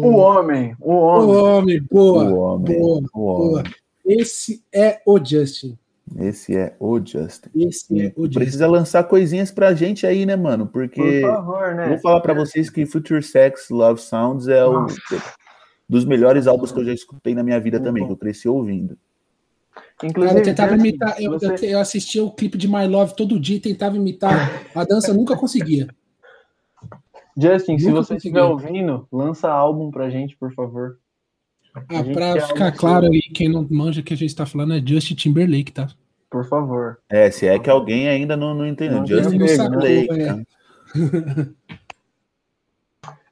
Speaker 2: O homem, o homem.
Speaker 1: O homem, boa. O homem, boa, o homem. Boa. Esse é o Justin.
Speaker 3: Esse é o Justin.
Speaker 1: Esse é o Justin.
Speaker 3: Precisa lançar coisinhas pra gente aí, né, mano? Porque
Speaker 2: Por favor, né?
Speaker 3: vou falar para vocês que Future Sex Love Sounds é um dos melhores álbuns que eu já escutei na minha vida também, que eu cresci ouvindo.
Speaker 1: Inclusive, eu tentava imitar, eu, você... eu assistia o clipe de My Love todo dia e tentava imitar a dança, nunca conseguia.
Speaker 2: Justin, Nunca se você estiver ouvindo, lança álbum pra gente, por favor.
Speaker 1: Ah, pra ficar claro aí, quem não manja que a gente tá falando é Justin Timberlake, tá?
Speaker 2: Por favor.
Speaker 3: É, se é que alguém ainda não, não entendeu. Não, Justin Timberlake. Né?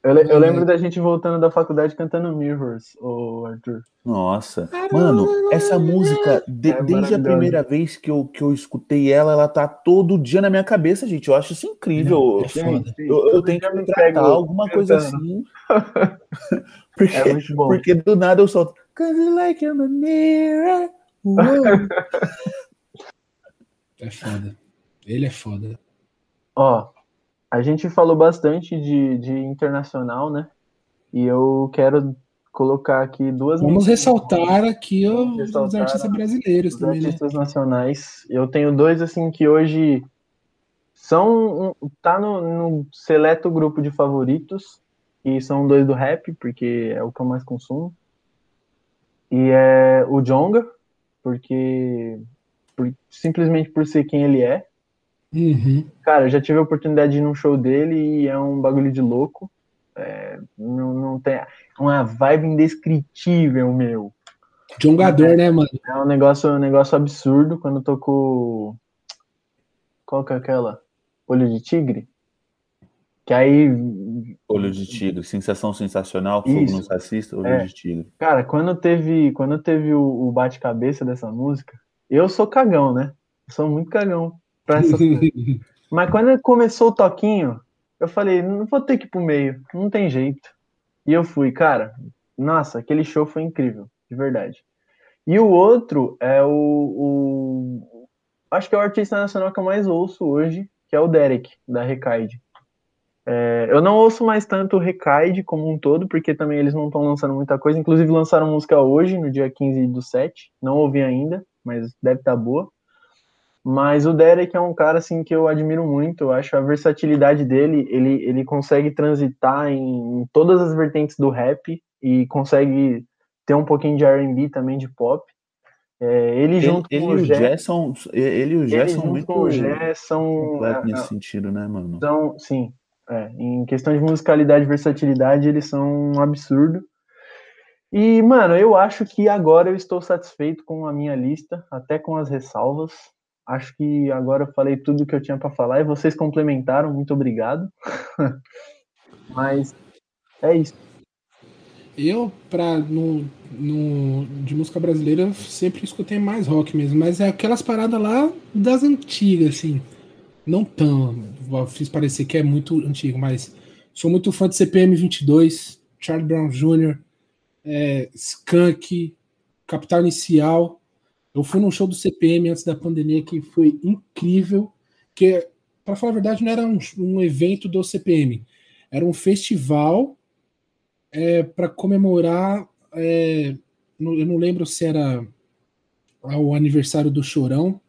Speaker 2: Eu, eu, lembro da gente voltando da faculdade cantando Mirrors, o Arthur.
Speaker 3: Nossa, mano, essa música, de, é desde a primeira vez que eu, que eu escutei ela, ela tá todo dia na minha cabeça, gente. Eu acho isso incrível. É foda. Eu, eu tenho que me tratar alguma coisa assim. porque, é muito bom. porque do nada eu solto. Cause like I'm a mirror.
Speaker 1: é foda. Ele é foda.
Speaker 2: Ó, a gente falou bastante de, de internacional, né? E eu quero colocar aqui duas.
Speaker 1: Vamos ressaltar aqui os, os artistas brasileiros os também,
Speaker 2: né? artistas né? nacionais. Eu tenho dois assim que hoje são tá no, no seleto grupo de favoritos e são dois do rap porque é o que eu mais consumo. E é o Jonga, porque por, simplesmente por ser quem ele é.
Speaker 1: Uhum.
Speaker 2: Cara, eu já tive a oportunidade de ir num show dele e é um bagulho de louco. É, não, não tem uma vibe indescritível, meu.
Speaker 1: Jongador, é, né, mano?
Speaker 2: É um negócio, um negócio absurdo quando tocou. Qual que é aquela? Olho de Tigre? Que aí.
Speaker 3: Olho de Tigre, sensação sensacional, fogo Isso. no Olho é. de Tigre.
Speaker 2: Cara, quando teve, quando teve o, o bate-cabeça dessa música, eu sou cagão, né? Eu sou muito cagão pra essas Mas quando começou o toquinho, eu falei, não vou ter que ir pro meio, não tem jeito. E eu fui, cara, nossa, aquele show foi incrível, de verdade. E o outro é o, o, Acho que é o artista nacional que eu mais ouço hoje, que é o Derek, da Recaide. É, eu não ouço mais tanto o Recaide como um todo, porque também eles não estão lançando muita coisa. Inclusive lançaram música hoje, no dia 15 do 7. Não ouvi ainda, mas deve estar tá boa. Mas o Derek é um cara assim que eu admiro muito. Eu acho a versatilidade dele, ele, ele consegue transitar em, todas as vertentes do rap e consegue ter um pouquinho de R&B também de pop. É, ele, ele junto
Speaker 3: ele com o Gerson, ele e o Gerson
Speaker 2: muito com o Gerson
Speaker 3: é, nesse sentido, né, mano?
Speaker 2: Então, sim, é, em questão de musicalidade e versatilidade, eles são um absurdo. E, mano, eu acho que agora eu estou satisfeito com a minha lista, até com as ressalvas. Acho que agora eu falei tudo que eu tinha para falar e vocês complementaram, muito obrigado. Mas é isso.
Speaker 1: Eu, pra, no, no, de música brasileira, sempre escutei mais rock mesmo, mas é aquelas paradas lá das antigas, assim. Não tão. Fiz parecer que é muito antigo, mas sou muito fã de CPM 22, Charlie Brown Jr., é, Skunk, Capital Inicial. Eu fui num show do CPM antes da pandemia que foi incrível. Que, para falar a verdade, não era um, um, evento do CPM, era um festival é, para comemorar é, eu não lembro se era o aniversário do Chorão,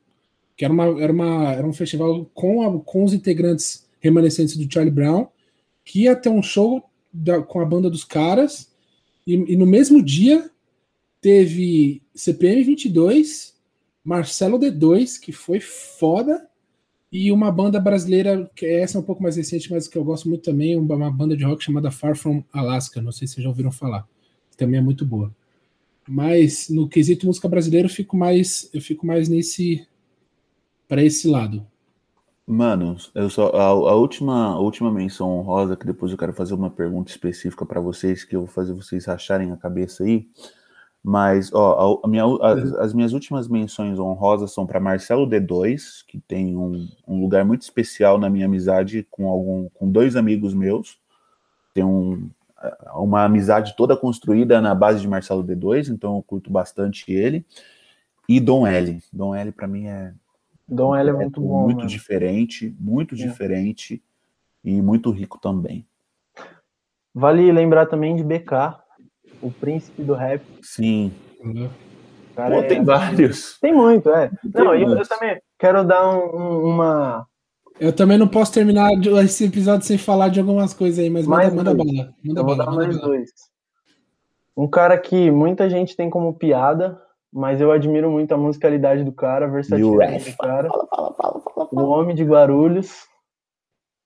Speaker 1: que era, uma, era, uma, era um festival com, a, com os integrantes remanescentes do Charlie Brown, que ia ter um show da, com a banda dos caras, e, e no mesmo dia teve CPM 22, Marcelo D2, que foi foda, e uma banda brasileira, que essa é um pouco mais recente, mas que eu gosto muito também, uma, banda de rock chamada Far From Alaska, não sei se vocês já ouviram falar, também é muito boa. Mas no quesito música brasileira eu fico mais, eu fico mais nesse para esse lado.
Speaker 3: Mano, eu só a, a, última a última menção honrosa que depois eu quero fazer uma pergunta específica para vocês que eu vou fazer vocês acharem a cabeça aí. Mas ó, a, a minha, as, as, minhas últimas menções honrosas são para Marcelo D2, que tem um, um, lugar muito especial na minha amizade com algum com dois amigos meus. Tem um, uma amizade toda construída na base de Marcelo D2, então eu curto bastante ele. E Dom L. Dom L para mim é
Speaker 2: Dom L é muito bom.
Speaker 3: Muito mano. diferente, muito é. diferente e muito rico também.
Speaker 2: Vale lembrar também de BK, o príncipe do rap.
Speaker 3: Sim. Cara, Pô, é, tem vários.
Speaker 2: Tem muito, é. Tem não, eu, eu, também quero dar um, uma.
Speaker 1: Eu também não posso terminar esse episódio sem falar de algumas coisas aí, mas mais manda, manda bala. Manda
Speaker 2: eu vou dar mais bala. dois. Um cara que muita gente tem como piada, mas eu admiro muito a musicalidade do cara, a versatilidade do cara. Fala, fala, fala, fala, O homem de Guarulhos,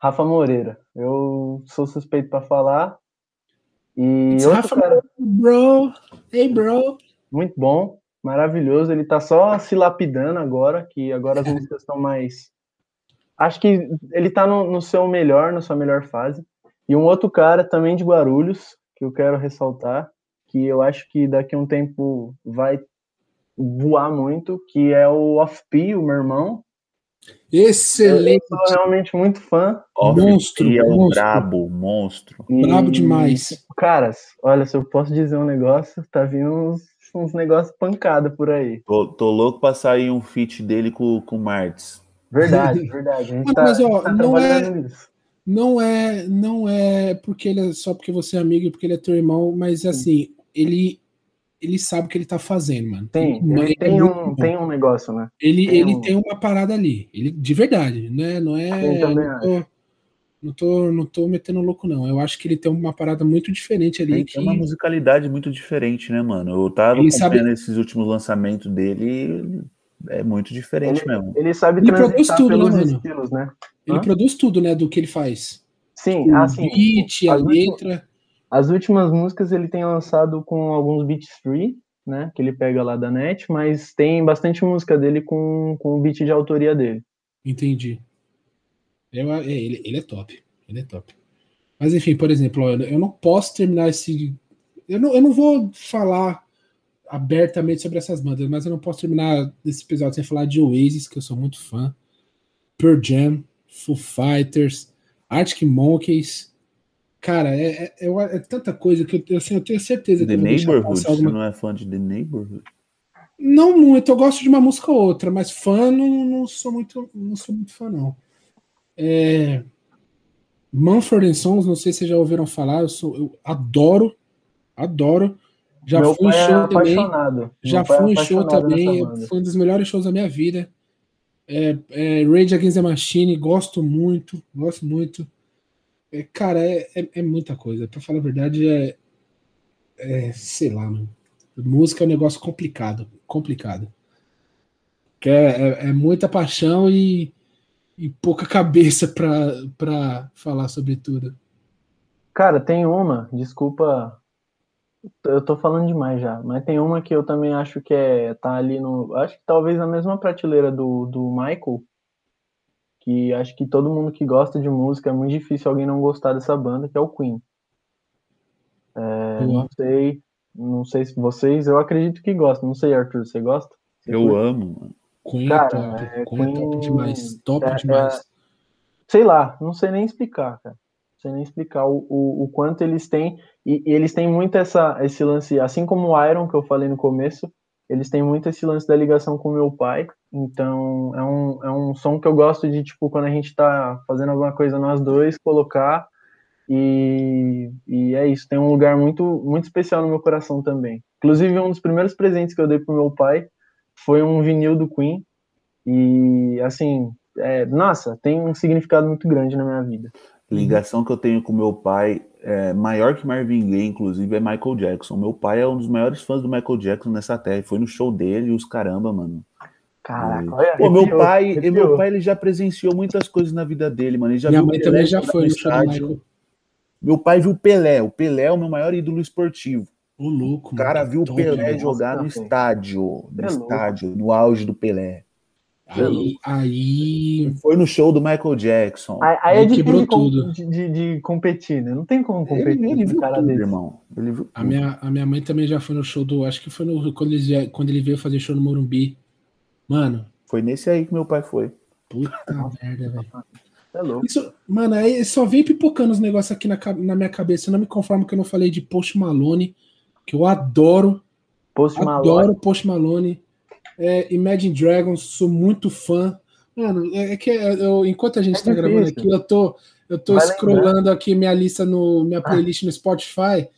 Speaker 2: Rafa Moreira. Eu sou suspeito para falar. E It's outro cara,
Speaker 1: bro, hey bro.
Speaker 2: Muito bom, maravilhoso. Ele tá só se lapidando agora, que agora as músicas estão mais. Acho que ele tá no, no seu melhor, na sua melhor fase. E um outro cara também de Guarulhos, que eu quero ressaltar, que eu acho que daqui a um tempo vai voar muito, que é o Off-P, o meu irmão.
Speaker 1: Excelente.
Speaker 2: Eu sou realmente muito fã.
Speaker 3: Monstro. É um monstro. brabo, monstro.
Speaker 1: E, brabo demais.
Speaker 2: Caras, olha, se eu posso dizer um negócio, tá vindo uns, uns negócios pancada por aí.
Speaker 3: Tô, tô louco pra sair um feat dele com, com o Martins.
Speaker 2: Verdade, verdade. A gente
Speaker 1: tá, mas, ó, tá não é, nisso. Não é, não é porque ele é só porque você é amigo e porque ele é teu irmão, mas assim, ele ele sabe o que ele tá fazendo, mano.
Speaker 2: Tem, ele, tem, é um, tem um negócio, né?
Speaker 1: Ele tem, ele um... tem uma parada ali, ele, de verdade, né? Não é. Não tô, não tô, não tô metendo louco, não. Eu acho que ele tem uma parada muito diferente ali. Tem, que...
Speaker 3: uma musicalidade muito diferente, né, mano? Eu tava ele acompanhando sabe... esses últimos lançamentos dele, é muito diferente
Speaker 2: ele,
Speaker 3: mesmo.
Speaker 2: Ele sabe
Speaker 1: ele produz tudo, né, mano? Estilos, né? Ele Hã? produz tudo, né, do que ele faz.
Speaker 2: Sim, o assim,
Speaker 1: beat, a letra.
Speaker 2: As últimas músicas ele tem lançado com alguns beats free, né? Que ele pega lá da net, mas tem bastante música dele com, com o beat de autoria dele.
Speaker 1: Entendi. Eu, é, ele, ele é top. Ele é top. Mas enfim, por exemplo, eu não posso terminar esse. Eu não, eu não vou falar abertamente sobre essas bandas, mas eu não posso terminar esse episódio sem falar de Oasis, que eu sou muito fã, Pearl Jam, Foo Fighters, Arctic Monkeys, Cara, é, é, é, tanta coisa que eu, assim, eu tenho certeza
Speaker 3: The que Neighborhood, alguma... você não é fã de The Neighborhood?
Speaker 1: Não muito, eu gosto de uma música ou outra, mas fã não, não sou muito, não sou muito fã não. É... Manfred Sons, não sei se vocês já ouviram falar, eu, sou, eu adoro, adoro. Já Meu fui em é show é também. Já fui em show também, foi um dos melhores shows da minha vida. É, é, Rage Against the Machine, gosto muito, gosto muito. É, cara, é, é, é, muita coisa. Pra falar a verdade, é. é sei lá, mano. Música é um negócio complicado. Complicado. Que é, é, é muita paixão e, e pouca cabeça pra, pra falar sobre tudo.
Speaker 2: Cara, tem uma, desculpa. Eu tô falando demais já, mas tem uma que eu também acho que é. tá ali no. Acho que talvez na mesma prateleira do, do Michael, que acho que todo mundo que gosta de música é muito difícil alguém não gostar dessa banda, que é o Queen. É, não sei, não sei se vocês, eu acredito que gostam. Não sei, Arthur, você gosta? Você
Speaker 3: eu curte? amo.
Speaker 1: Queen, cara, é top. É, Queen, Queen é top demais, top é, demais. É,
Speaker 2: sei lá, não sei nem explicar, cara. Não sei nem explicar o, o, o quanto eles têm. E, e, eles têm muito essa, esse lance, assim como o Iron, que eu falei no começo, eles têm muito esse lance da ligação com meu pai. Então, é um, é um som que eu gosto de, tipo, quando a gente tá fazendo alguma coisa nós dois, colocar. E, e é isso, tem um lugar muito, muito especial no meu coração também. Inclusive, um dos primeiros presentes que eu dei pro meu pai foi um vinil do Queen. E, assim, é, nossa, tem um significado muito grande na minha vida.
Speaker 3: Ligação que eu tenho com meu pai, é, maior que Marvin Gaye, inclusive, é Michael Jackson. Meu pai é um dos maiores fãs do Michael Jackson nessa terra. Foi no show dele e os caramba, mano.
Speaker 2: Caraca, olha,
Speaker 3: Pô, meu pai, meu pai ele já presenciou muitas coisas na vida dele, mano. Ele já
Speaker 1: Minha
Speaker 3: viu
Speaker 1: mãe
Speaker 3: Pelé
Speaker 1: também já foi no
Speaker 3: estádio. Meu pai viu Pelé. O Pelé é o meu maior ídolo esportivo.
Speaker 1: Ô, louco,
Speaker 3: O cara
Speaker 1: mano,
Speaker 3: viu o
Speaker 1: top,
Speaker 3: Pelé jogar no estádio, no
Speaker 2: É louco.
Speaker 3: estádio, no auge do Pelé.
Speaker 1: Aí, aí.
Speaker 3: Foi no show do Michael Jackson.
Speaker 2: Aí, aí é
Speaker 1: Aí
Speaker 2: difícil
Speaker 1: quebrou
Speaker 2: de,
Speaker 1: tudo.
Speaker 2: de, de- de competir, né? Não tem como
Speaker 3: Ele,
Speaker 2: competir
Speaker 3: ele
Speaker 2: com um
Speaker 3: viu
Speaker 2: cara
Speaker 3: tudo,
Speaker 2: desse.
Speaker 3: irmão. Ele viu
Speaker 1: A minha, a minha mãe também já foi no show do. Acho que foi no, quando, ele, quando ele veio fazer show no Morumbi. Mano,
Speaker 3: Foi nesse aí que meu pai foi.
Speaker 1: puta merda, velho.
Speaker 2: É louco.
Speaker 1: Isso, mano, aí só vem pipocando os negócios aqui na, na minha cabeça. Eu não me conformo que eu não falei de Post Malone, que eu adoro.
Speaker 2: Post Malone.
Speaker 1: Adoro Post Malone. É, Imagine Dragons, sou muito fã. Mano, é, é que eu, enquanto a gente
Speaker 2: É
Speaker 1: tá gravando aqui, eu tô, eu tô
Speaker 2: Vai
Speaker 1: scrollando aqui minha lista no minha playlist no Spotify.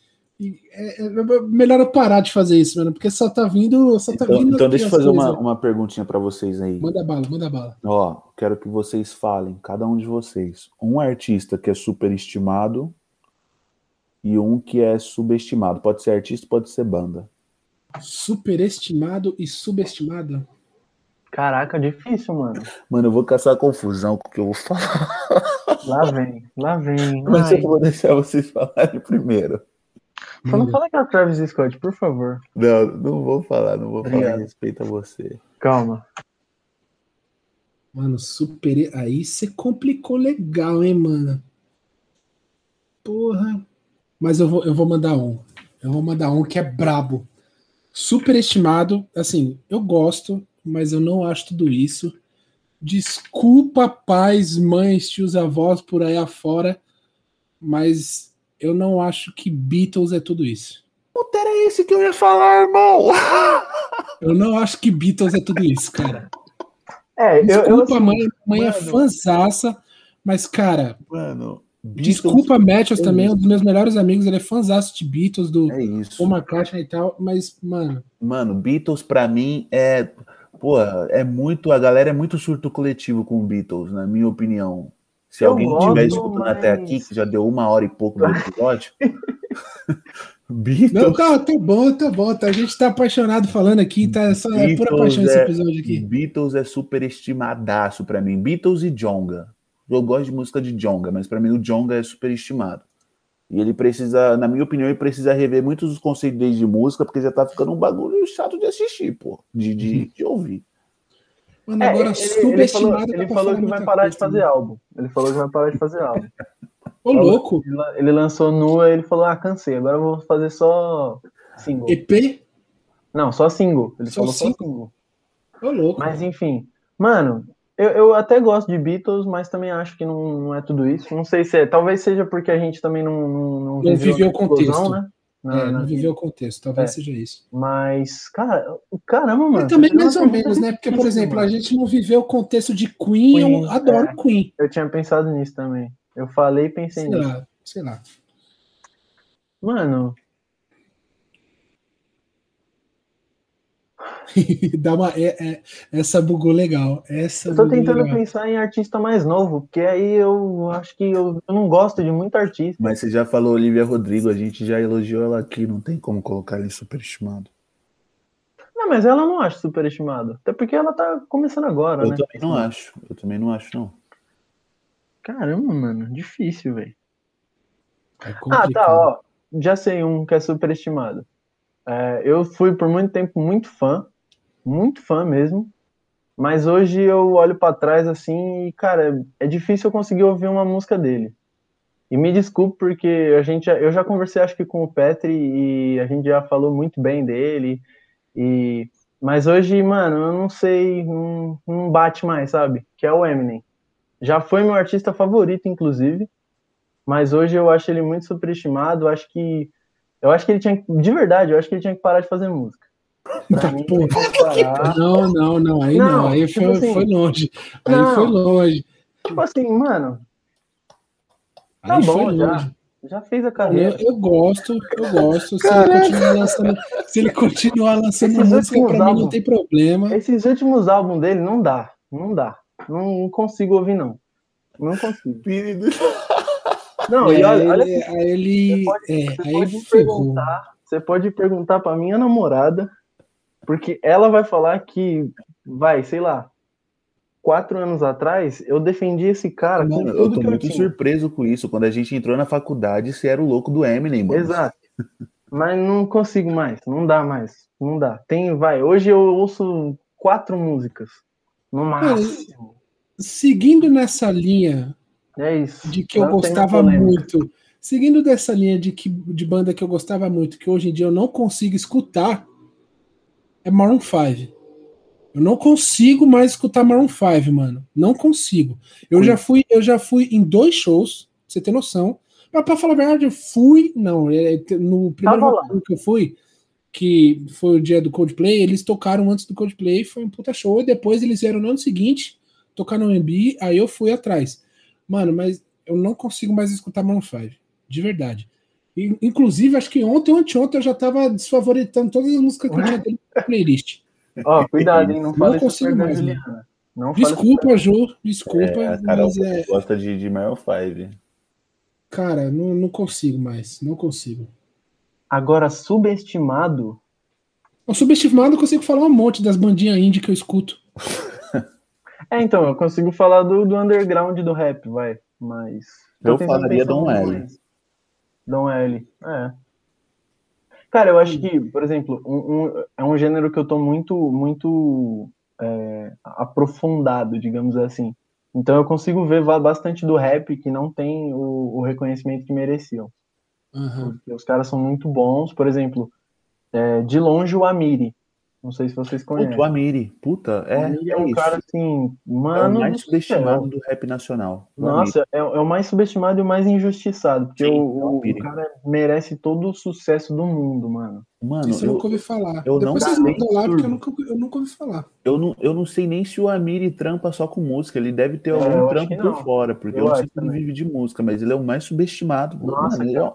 Speaker 1: É, é melhor eu parar de fazer isso, mano, porque só tá vindo, só tá
Speaker 3: Então,
Speaker 1: vindo.
Speaker 3: então deixa eu fazer uma,
Speaker 1: coisas.
Speaker 3: uma perguntinha pra vocês aí.
Speaker 1: Manda bala, manda bala.
Speaker 3: Ó, quero que vocês falem, cada um de vocês, um artista que é superestimado e um que é subestimado. Pode ser artista, pode ser banda.
Speaker 1: Superestimado e subestimado.
Speaker 2: Caraca, difícil, mano.
Speaker 3: Mano, eu vou caçar confusão com o que eu vou falar,
Speaker 2: Lá vem, lá vem.
Speaker 3: mas
Speaker 2: Ai,
Speaker 3: eu vou deixar vocês falarem primeiro.
Speaker 2: Só não fala que é o Travis Scott, por favor.
Speaker 3: Não, não vou falar, não vou falar
Speaker 2: Obrigado.
Speaker 3: em respeito a você.
Speaker 2: Calma.
Speaker 1: Mano, super. Aí você complicou legal, hein, mano? Porra. Mas eu vou, eu vou mandar um. Eu vou mandar um que é brabo. Superestimado. Assim, eu gosto, mas eu não acho tudo isso. Desculpa, pais, mães, tios, avós por aí afora, mas eu não acho que Beatles é tudo isso.
Speaker 3: Puta, era esse que eu ia falar, irmão!
Speaker 1: Eu não acho que Beatles é tudo isso, cara.
Speaker 2: É, eu, eu,
Speaker 1: Desculpa,
Speaker 2: assim,
Speaker 1: mãe, mãe é
Speaker 2: mano.
Speaker 1: fãzaça, mas, cara,
Speaker 3: Mano, Beatles
Speaker 1: Desculpa, Matthews
Speaker 3: é
Speaker 1: também,
Speaker 3: isso.
Speaker 1: um dos meus melhores amigos, ele é fãzaço de Beatles, do
Speaker 3: É.
Speaker 1: Paul McCartney e tal, mas, mano,
Speaker 3: Mano, Beatles pra mim é. Pô, é muito. A galera é muito surto coletivo com Beatles, na minha opinião. Se
Speaker 2: Eu
Speaker 3: alguém estiver escutando até
Speaker 2: mas-
Speaker 3: aqui, que já deu uma hora e pouco do episódio.
Speaker 1: não,
Speaker 3: Beatles.
Speaker 1: tá, tá bom, tá bom, tá, a gente tá apaixonado falando aqui, tá só é pura paixão esse
Speaker 3: é-
Speaker 1: episódio aqui.
Speaker 3: Beatles é super estimadaço pra mim. Beatles e Jonga. Eu gosto de música de Jonga, mas pra mim o Jonga é super estimado. E ele precisa, na minha opinião, ele precisa rever muitos dos conceitos dele de música, porque já tá ficando um bagulho chato de assistir, pô. De, de,
Speaker 1: Uhum.
Speaker 3: de ouvir.
Speaker 1: Mano,
Speaker 2: É,
Speaker 1: agora
Speaker 2: ele, ele falou,
Speaker 1: subestimado. dá
Speaker 2: ele falou que vai parar de
Speaker 1: coisa
Speaker 2: fazer
Speaker 1: também.
Speaker 2: álbum. Ele falou que vai parar de fazer álbum.
Speaker 1: Ô, louco,
Speaker 2: Ele, ele lançou nua e ele falou: Ah, cansei, agora eu vou fazer só single.
Speaker 1: EP,
Speaker 2: Não, só single. Ele
Speaker 1: Só
Speaker 2: falou só
Speaker 1: single. ô, louco.
Speaker 2: Mas enfim, mano, eu, eu até gosto de Beatles, mas também acho que não, não é tudo isso. Não sei se é. Talvez seja porque a gente também não, não, não
Speaker 1: Não viveu o contexto.
Speaker 2: né? Na-
Speaker 1: é,
Speaker 2: na
Speaker 1: não
Speaker 2: vida.
Speaker 1: viveu o contexto, talvez
Speaker 2: É.
Speaker 1: seja isso.
Speaker 2: Mas, cara, caramba, mano.
Speaker 1: Mas também mais ou menos, né? Porque, por exemplo, a gente não viveu o contexto de Queen, eu
Speaker 2: Queen,
Speaker 1: adoro
Speaker 2: é.
Speaker 1: Queen.
Speaker 2: Eu tinha pensado nisso também. Eu falei e pensei
Speaker 1: Sei
Speaker 2: nisso.
Speaker 1: lá, sei lá.
Speaker 2: Mano,
Speaker 1: Dá uma, é, é- essa bugou legal. Essa
Speaker 2: eu tô tentando
Speaker 1: legal.
Speaker 2: pensar em artista mais novo, porque aí eu acho que eu, eu não gosto de muito artista.
Speaker 3: Mas você já falou Olivia Rodrigo, a gente já elogiou ela aqui, não tem como colocar ela em superestimado.
Speaker 2: Não, mas ela não acho superestimada. Até porque ela tá começando agora,
Speaker 3: Eu
Speaker 2: né?
Speaker 3: também não acho. Eu também não acho, não.
Speaker 2: Caramba, mano, difícil, velho.
Speaker 1: É
Speaker 2: Ah, tá, ó. Já sei um que é superestimado. É, eu fui por muito tempo muito fã, muito fã mesmo. Mas hoje eu olho pra trás assim e, cara, é difícil eu conseguir ouvir uma música dele. E me desculpe porque a gente, eu já conversei acho que com o Petri e a gente já falou muito bem dele. E mas hoje, mano, eu não sei, não, não bate mais, sabe? Que é o Eminem. Já foi meu artista favorito, inclusive mas hoje eu acho ele muito superestimado. Acho que eu acho que ele tinha de verdade, eu acho que ele tinha que parar de fazer música.
Speaker 1: Tá,
Speaker 2: mim, que parar.
Speaker 1: Não, não, não, aí não,
Speaker 2: Não,
Speaker 1: aí
Speaker 2: tipo
Speaker 1: foi,
Speaker 2: assim,
Speaker 1: foi longe. Aí
Speaker 2: não.
Speaker 1: foi longe.
Speaker 2: Tipo assim, mano, Tá
Speaker 1: Aí
Speaker 2: bom já.
Speaker 1: longe.
Speaker 2: Já fez a
Speaker 1: Eu,
Speaker 2: carreira.
Speaker 1: eu gosto, eu gosto. Se ele continuar lançando, se ele continuar lançando
Speaker 2: Esses
Speaker 1: música, pra mim não tem problema.
Speaker 2: Esses últimos álbuns dele não dá. Não dá. Não, não consigo ouvir, não. Não consigo. Não,
Speaker 1: É,
Speaker 2: e olha, olha
Speaker 1: ele, aí ele,
Speaker 2: pode-
Speaker 1: é,
Speaker 2: você
Speaker 1: aí
Speaker 2: pode perguntar, você pode perguntar pra minha namorada, porque ela vai falar que, vai, sei lá, quatro anos atrás, eu defendi esse cara
Speaker 3: Mano, eu tô
Speaker 2: eu
Speaker 3: muito
Speaker 2: tinha.
Speaker 3: surpreso com isso. Quando a gente entrou na faculdade, você era o louco do Eminem, mano.
Speaker 2: Exato. Mas não consigo mais, não dá mais, não dá. Tem, vai, hoje eu ouço quatro músicas, no máximo.
Speaker 1: Seguindo nessa linha
Speaker 2: É isso.
Speaker 1: de que eu gostava muito, seguindo dessa linha de, que, de banda que eu gostava muito, que hoje em dia eu não consigo escutar, é Maroon 5. Eu não consigo mais escutar Maroon 5, mano. Não consigo. Eu já fui, eu já fui em dois shows, pra você ter noção. Mas pra falar a verdade, eu fui. Não, é, no primeiro Rio que eu fui, que foi o dia do Coldplay, eles tocaram antes do Coldplay, foi um puta show, e depois eles vieram no ano seguinte tocar no MB, aí eu fui atrás. Mano, mas eu não consigo mais escutar Maroon 5, de verdade. Inclusive, acho que ontem ou anteontem eu já tava desfavoritando todas as músicas que eu tinha dele na playlist.
Speaker 2: Ó, cuidado, hein? Não
Speaker 1: Não consigo mais,
Speaker 2: Juliana. Não
Speaker 1: Desculpa, Ju, desculpa,
Speaker 3: É, a Carol
Speaker 1: mas é,
Speaker 3: gosta de, de Maroon 5.
Speaker 1: cara, não, não consigo mais, não consigo.
Speaker 2: Agora, subestimado,
Speaker 1: O subestimado eu consigo falar um monte das bandinhas indie que eu escuto.
Speaker 2: É, então, eu consigo falar do, do underground do rap, vai. Mas.
Speaker 3: Eu falaria
Speaker 2: um
Speaker 3: L.
Speaker 2: Dom L. É. Cara, eu acho que, por exemplo, um, um- é um gênero que eu tô muito, muito é, aprofundado, digamos assim. Então eu consigo ver bastante do rap que não tem o, o reconhecimento que mereciam. Porque os caras são muito bons. Por exemplo, é, de longe o Amiri. Não sei se vocês
Speaker 3: Puta,
Speaker 2: conhecem.
Speaker 3: o Amiri. Puta,
Speaker 2: O
Speaker 3: é,
Speaker 2: Amiri
Speaker 3: é
Speaker 2: é um
Speaker 3: isso.
Speaker 2: cara assim,
Speaker 3: é o
Speaker 2: mano.
Speaker 3: mais
Speaker 2: do
Speaker 3: subestimado do rap nacional. o.
Speaker 2: Nossa, é, é o mais subestimado e o mais injustiçado, porque
Speaker 3: Sim,
Speaker 2: o,
Speaker 3: é o
Speaker 2: o- o cara merece todo o sucesso do mundo, mano.
Speaker 3: Mano,
Speaker 1: Isso eu
Speaker 3: eu,
Speaker 1: nunca ouvi falar.
Speaker 3: eu não
Speaker 1: Depois vocês
Speaker 3: sei
Speaker 1: mandam lá, porque eu nunca, eu nunca ouvi falar.
Speaker 3: eu, não, eu não sei nem se o Amiri trampa só com música. Ele deve ter
Speaker 2: É,
Speaker 3: algum trampo por
Speaker 2: não.
Speaker 3: fora, porque
Speaker 2: Eu
Speaker 3: eu, não sei se ele vive de música, mas ele é o mais subestimado.
Speaker 2: Nossa,
Speaker 3: Mano, ele é-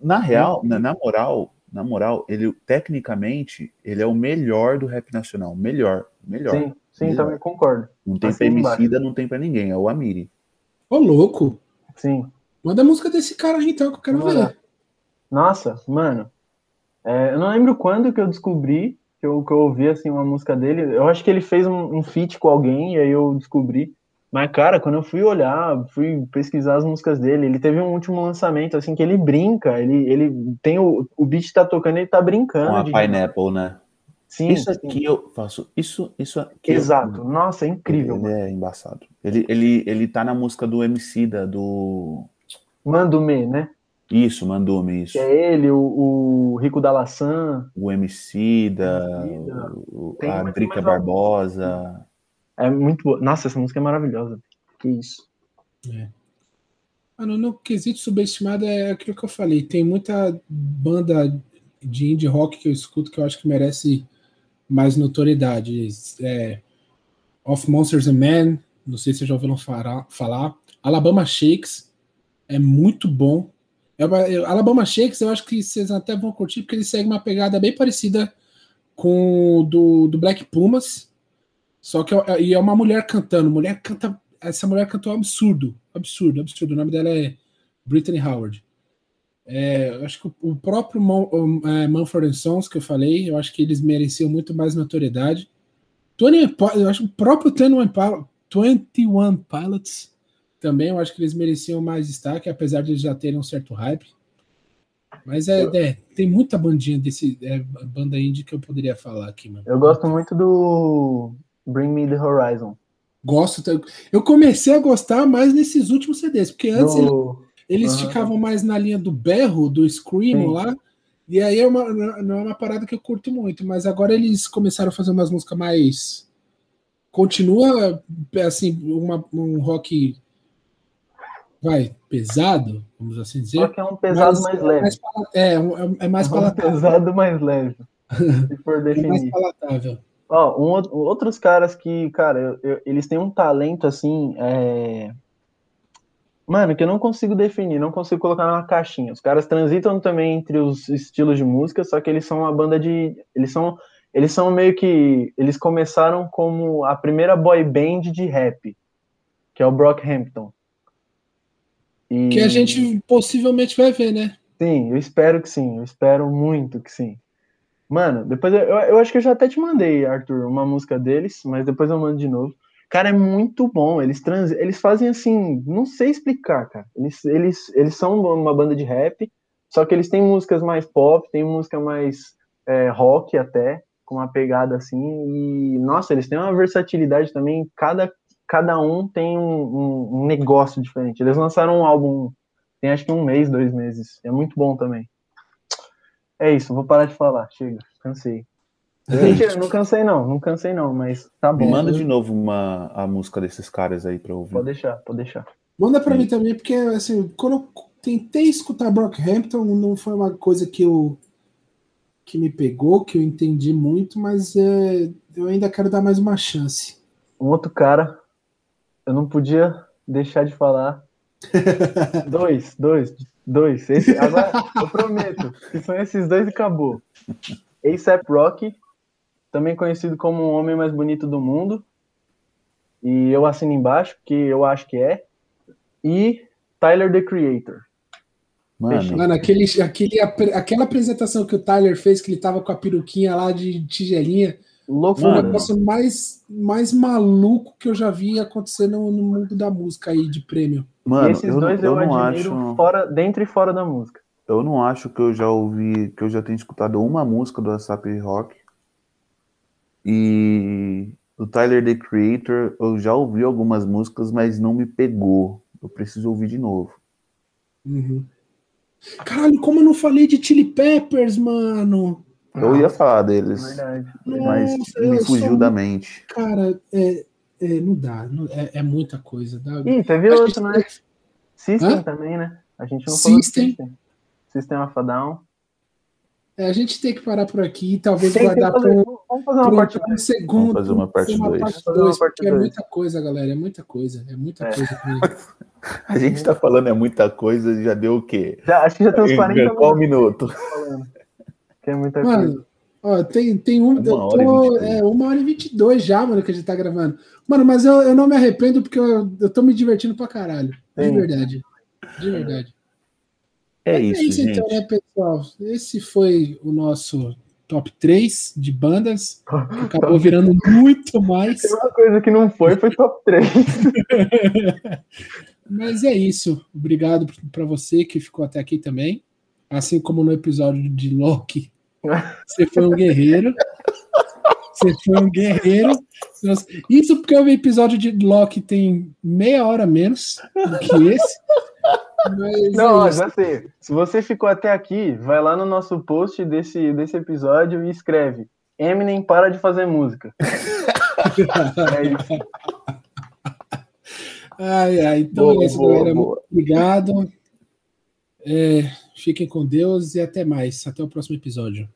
Speaker 3: na real, na, na moral, na moral, ele tecnicamente, ele é o melhor do rap nacional. Melhor, melhor.
Speaker 2: Sim, sim,
Speaker 3: Melhor.
Speaker 2: também concordo.
Speaker 3: Não tem
Speaker 2: Assina embaixo.
Speaker 3: femicida, não tem pra ninguém, é o Amiri.
Speaker 1: Ô, louco.
Speaker 2: Sim.
Speaker 1: Manda a música desse cara aí, então, que eu quero ver.
Speaker 2: Nossa, mano. é, eu não lembro quando que eu descobri que eu, que eu ouvi assim, uma música dele. Eu acho que ele fez um, um feat com alguém, e aí eu descobri. Mas, cara, quando eu fui olhar, fui pesquisar as músicas dele, ele teve um último lançamento, assim, que ele brinca, ele, ele tem o, o beat tá tocando, ele tá brincando.
Speaker 3: Com a
Speaker 2: de-
Speaker 3: Pineapple, né?
Speaker 2: Sim,
Speaker 3: isso
Speaker 2: sim.
Speaker 3: aqui eu faço. Isso, isso aqui. eu-
Speaker 2: Exato. Nossa, é incrível,
Speaker 3: Ele
Speaker 2: mano.
Speaker 3: é embaçado. Ele, ele, ele tá na música do Emicida, do.
Speaker 2: Mando Me, né?
Speaker 3: Isso, Mandume, isso.
Speaker 2: Que é ele, o, o Rico da Laçã.
Speaker 3: O o,
Speaker 2: Tem
Speaker 3: a Drica Barbosa.
Speaker 2: É muito boa. Nossa, essa música é maravilhosa. Que isso.
Speaker 1: Mano, no quesito subestimado é aquilo que eu falei. Tem muita banda de indie rock que eu escuto que eu acho que merece mais notoriedade. É, of Monsters and Men, não sei se vocês já ouviram falar. Alabama Shakes é muito bom. É Alabama Shakes eu acho que vocês até vão curtir porque ele segue uma pegada bem parecida com do, do Black Pumas. Só que é, e é uma mulher cantando. Mulher canta. Essa mulher cantou absurdo. Absurdo, absurdo. O nome dela é Brittany Howard. É, eu acho que o- próprio Mon, o, é, Mumford Sons que eu falei, eu acho que eles mereciam muito mais notoriedade. 20, Pi- eu acho que o próprio 21, Pil- 21 Pilots também, eu acho que eles mereciam mais destaque, apesar de eles já terem um certo hype. Mas é, é, tem muita bandinha desse é, banda indie que eu poderia falar aqui, mano.
Speaker 2: Eu gosto muito do Bring Me the Horizon.
Speaker 1: Gosto. Eu comecei a gostar mais nesses últimos CDs, porque antes
Speaker 2: Do...
Speaker 1: eles
Speaker 2: Aham.
Speaker 1: ficavam mais na linha do berro, do screamo
Speaker 2: Sim.
Speaker 1: lá, e aí é uma, não é uma parada que eu curto muito, mas agora eles começaram a fazer umas músicas mais. Continua assim, uma- um rock vai, pesado, vamos assim dizer.
Speaker 2: Só que é um pesado mais
Speaker 1: é
Speaker 2: leve.
Speaker 1: mais é, um- é mais
Speaker 2: Um
Speaker 1: palatável.
Speaker 2: pesado mais leve. Se for
Speaker 1: É mais
Speaker 2: definir.
Speaker 1: palatável.
Speaker 2: Ó, um outro- outros caras que, cara, eu- eu- eles têm um talento assim, é, Mano, que eu não consigo definir, não consigo colocar numa caixinha. Os caras transitam também entre os estilos de música, só que eles são uma banda de. Eles são, eles são meio que. Eles começaram como a primeira boy band de rap, que é o Brockhampton.
Speaker 1: E... Que a gente possivelmente vai ver, né?
Speaker 2: Sim, eu espero que sim, eu espero muito que sim. Mano, depois eu, eu acho que eu já até te mandei, Arthur, uma música deles, mas depois eu mando de novo. Cara, é muito bom. Eles trans... eles fazem assim, não sei explicar, cara. Eles, eles, eles são uma banda de rap, só que eles têm músicas mais pop, tem música mais é, rock até, com uma pegada assim. E, nossa, eles têm uma versatilidade também. Cada, cada um tem um, um negócio diferente. Eles lançaram um álbum, tem acho que um mês, dois meses. É muito bom também. É isso, vou parar de falar. Chega, cansei. Gente, não cansei não, não cansei não, mas tá bom.
Speaker 3: Manda de novo uma, a música desses caras aí pra ouvir.
Speaker 2: Pode deixar, pode deixar.
Speaker 1: Manda pra Sim. mim também, porque assim, quando eu tentei escutar Brockhampton, não foi uma coisa que eu que me pegou, que eu entendi muito, mas é, eu ainda quero dar mais uma chance.
Speaker 2: Um outro cara, eu não podia deixar de falar. dois, dois, dois. Esse, agora eu prometo que são esses dois e acabou. ASAP Rocky também conhecido como o homem mais bonito do mundo. E eu assino embaixo, que eu acho que é. E Tyler the Creator.
Speaker 1: Mano, Mano aquele, aquele, aquela apresentação que o Tyler fez, que ele tava com a peruquinha lá de tigelinha. Louco, foi o negócio mais, mais maluco que eu já vi acontecer no, no mundo da música aí, de prêmio.
Speaker 2: Mano, e esses eu, dois eu, eu não acho... fora, dentro e fora da música.
Speaker 3: Eu não acho que eu já ouvi, que eu já tenho escutado uma música do ASAP Rock e o Tyler The Creator, eu já ouvi algumas músicas, mas não me pegou. Eu preciso ouvir de novo.
Speaker 1: Uhum. Caralho, como eu não falei de Chili Peppers, mano?
Speaker 3: Eu ia falar deles, Verdade. mas Nossa, me fugiu sou... da mente.
Speaker 1: Cara, é, é não dá, não, é, é, muita coisa. Dá...
Speaker 2: Ih, teve outro, né? System Hã? também, né? A gente não System. falou System. System of a Down.
Speaker 1: É, a gente tem que parar por aqui e talvez tem guardar para um, vamos fazer uma parte um segundo.
Speaker 3: Vamos fazer uma parte
Speaker 1: 2. Porque é muita coisa, galera. É muita coisa. É muita é. coisa.
Speaker 3: a gente está falando é muita coisa, já deu o quê?
Speaker 2: Já, acho que já tem uns 40
Speaker 3: Qual minuto?
Speaker 2: Que é muita
Speaker 1: mano,
Speaker 2: coisa.
Speaker 1: Ó, tem, tem um. Uma eu tô, é, uma hora e 22 já, mano, que a gente tá gravando. Mano, mas eu, eu não me arrependo porque eu, eu tô me divertindo pra caralho. De verdade. De verdade.
Speaker 3: É, é isso, é isso gente. então, né,
Speaker 1: pessoal? Esse foi o nosso top 3 de bandas, acabou virando muito mais.
Speaker 2: Tem uma coisa que não foi, foi top 3.
Speaker 1: Mas é isso. Obrigado para você que ficou até aqui também. Assim como no episódio de Loki, você foi um guerreiro. Você foi um guerreiro. Isso porque o episódio de Loki tem meia hora menos do que esse.
Speaker 2: Mas não, é já sei. Se você ficou até aqui, vai lá no nosso post desse, desse episódio e escreve: Eminem para de fazer música. é
Speaker 1: isso. Ai, ai, então boa, é isso, boa, galera. Boa. Obrigado. É, fiquem com Deus e até mais. Até o próximo episódio.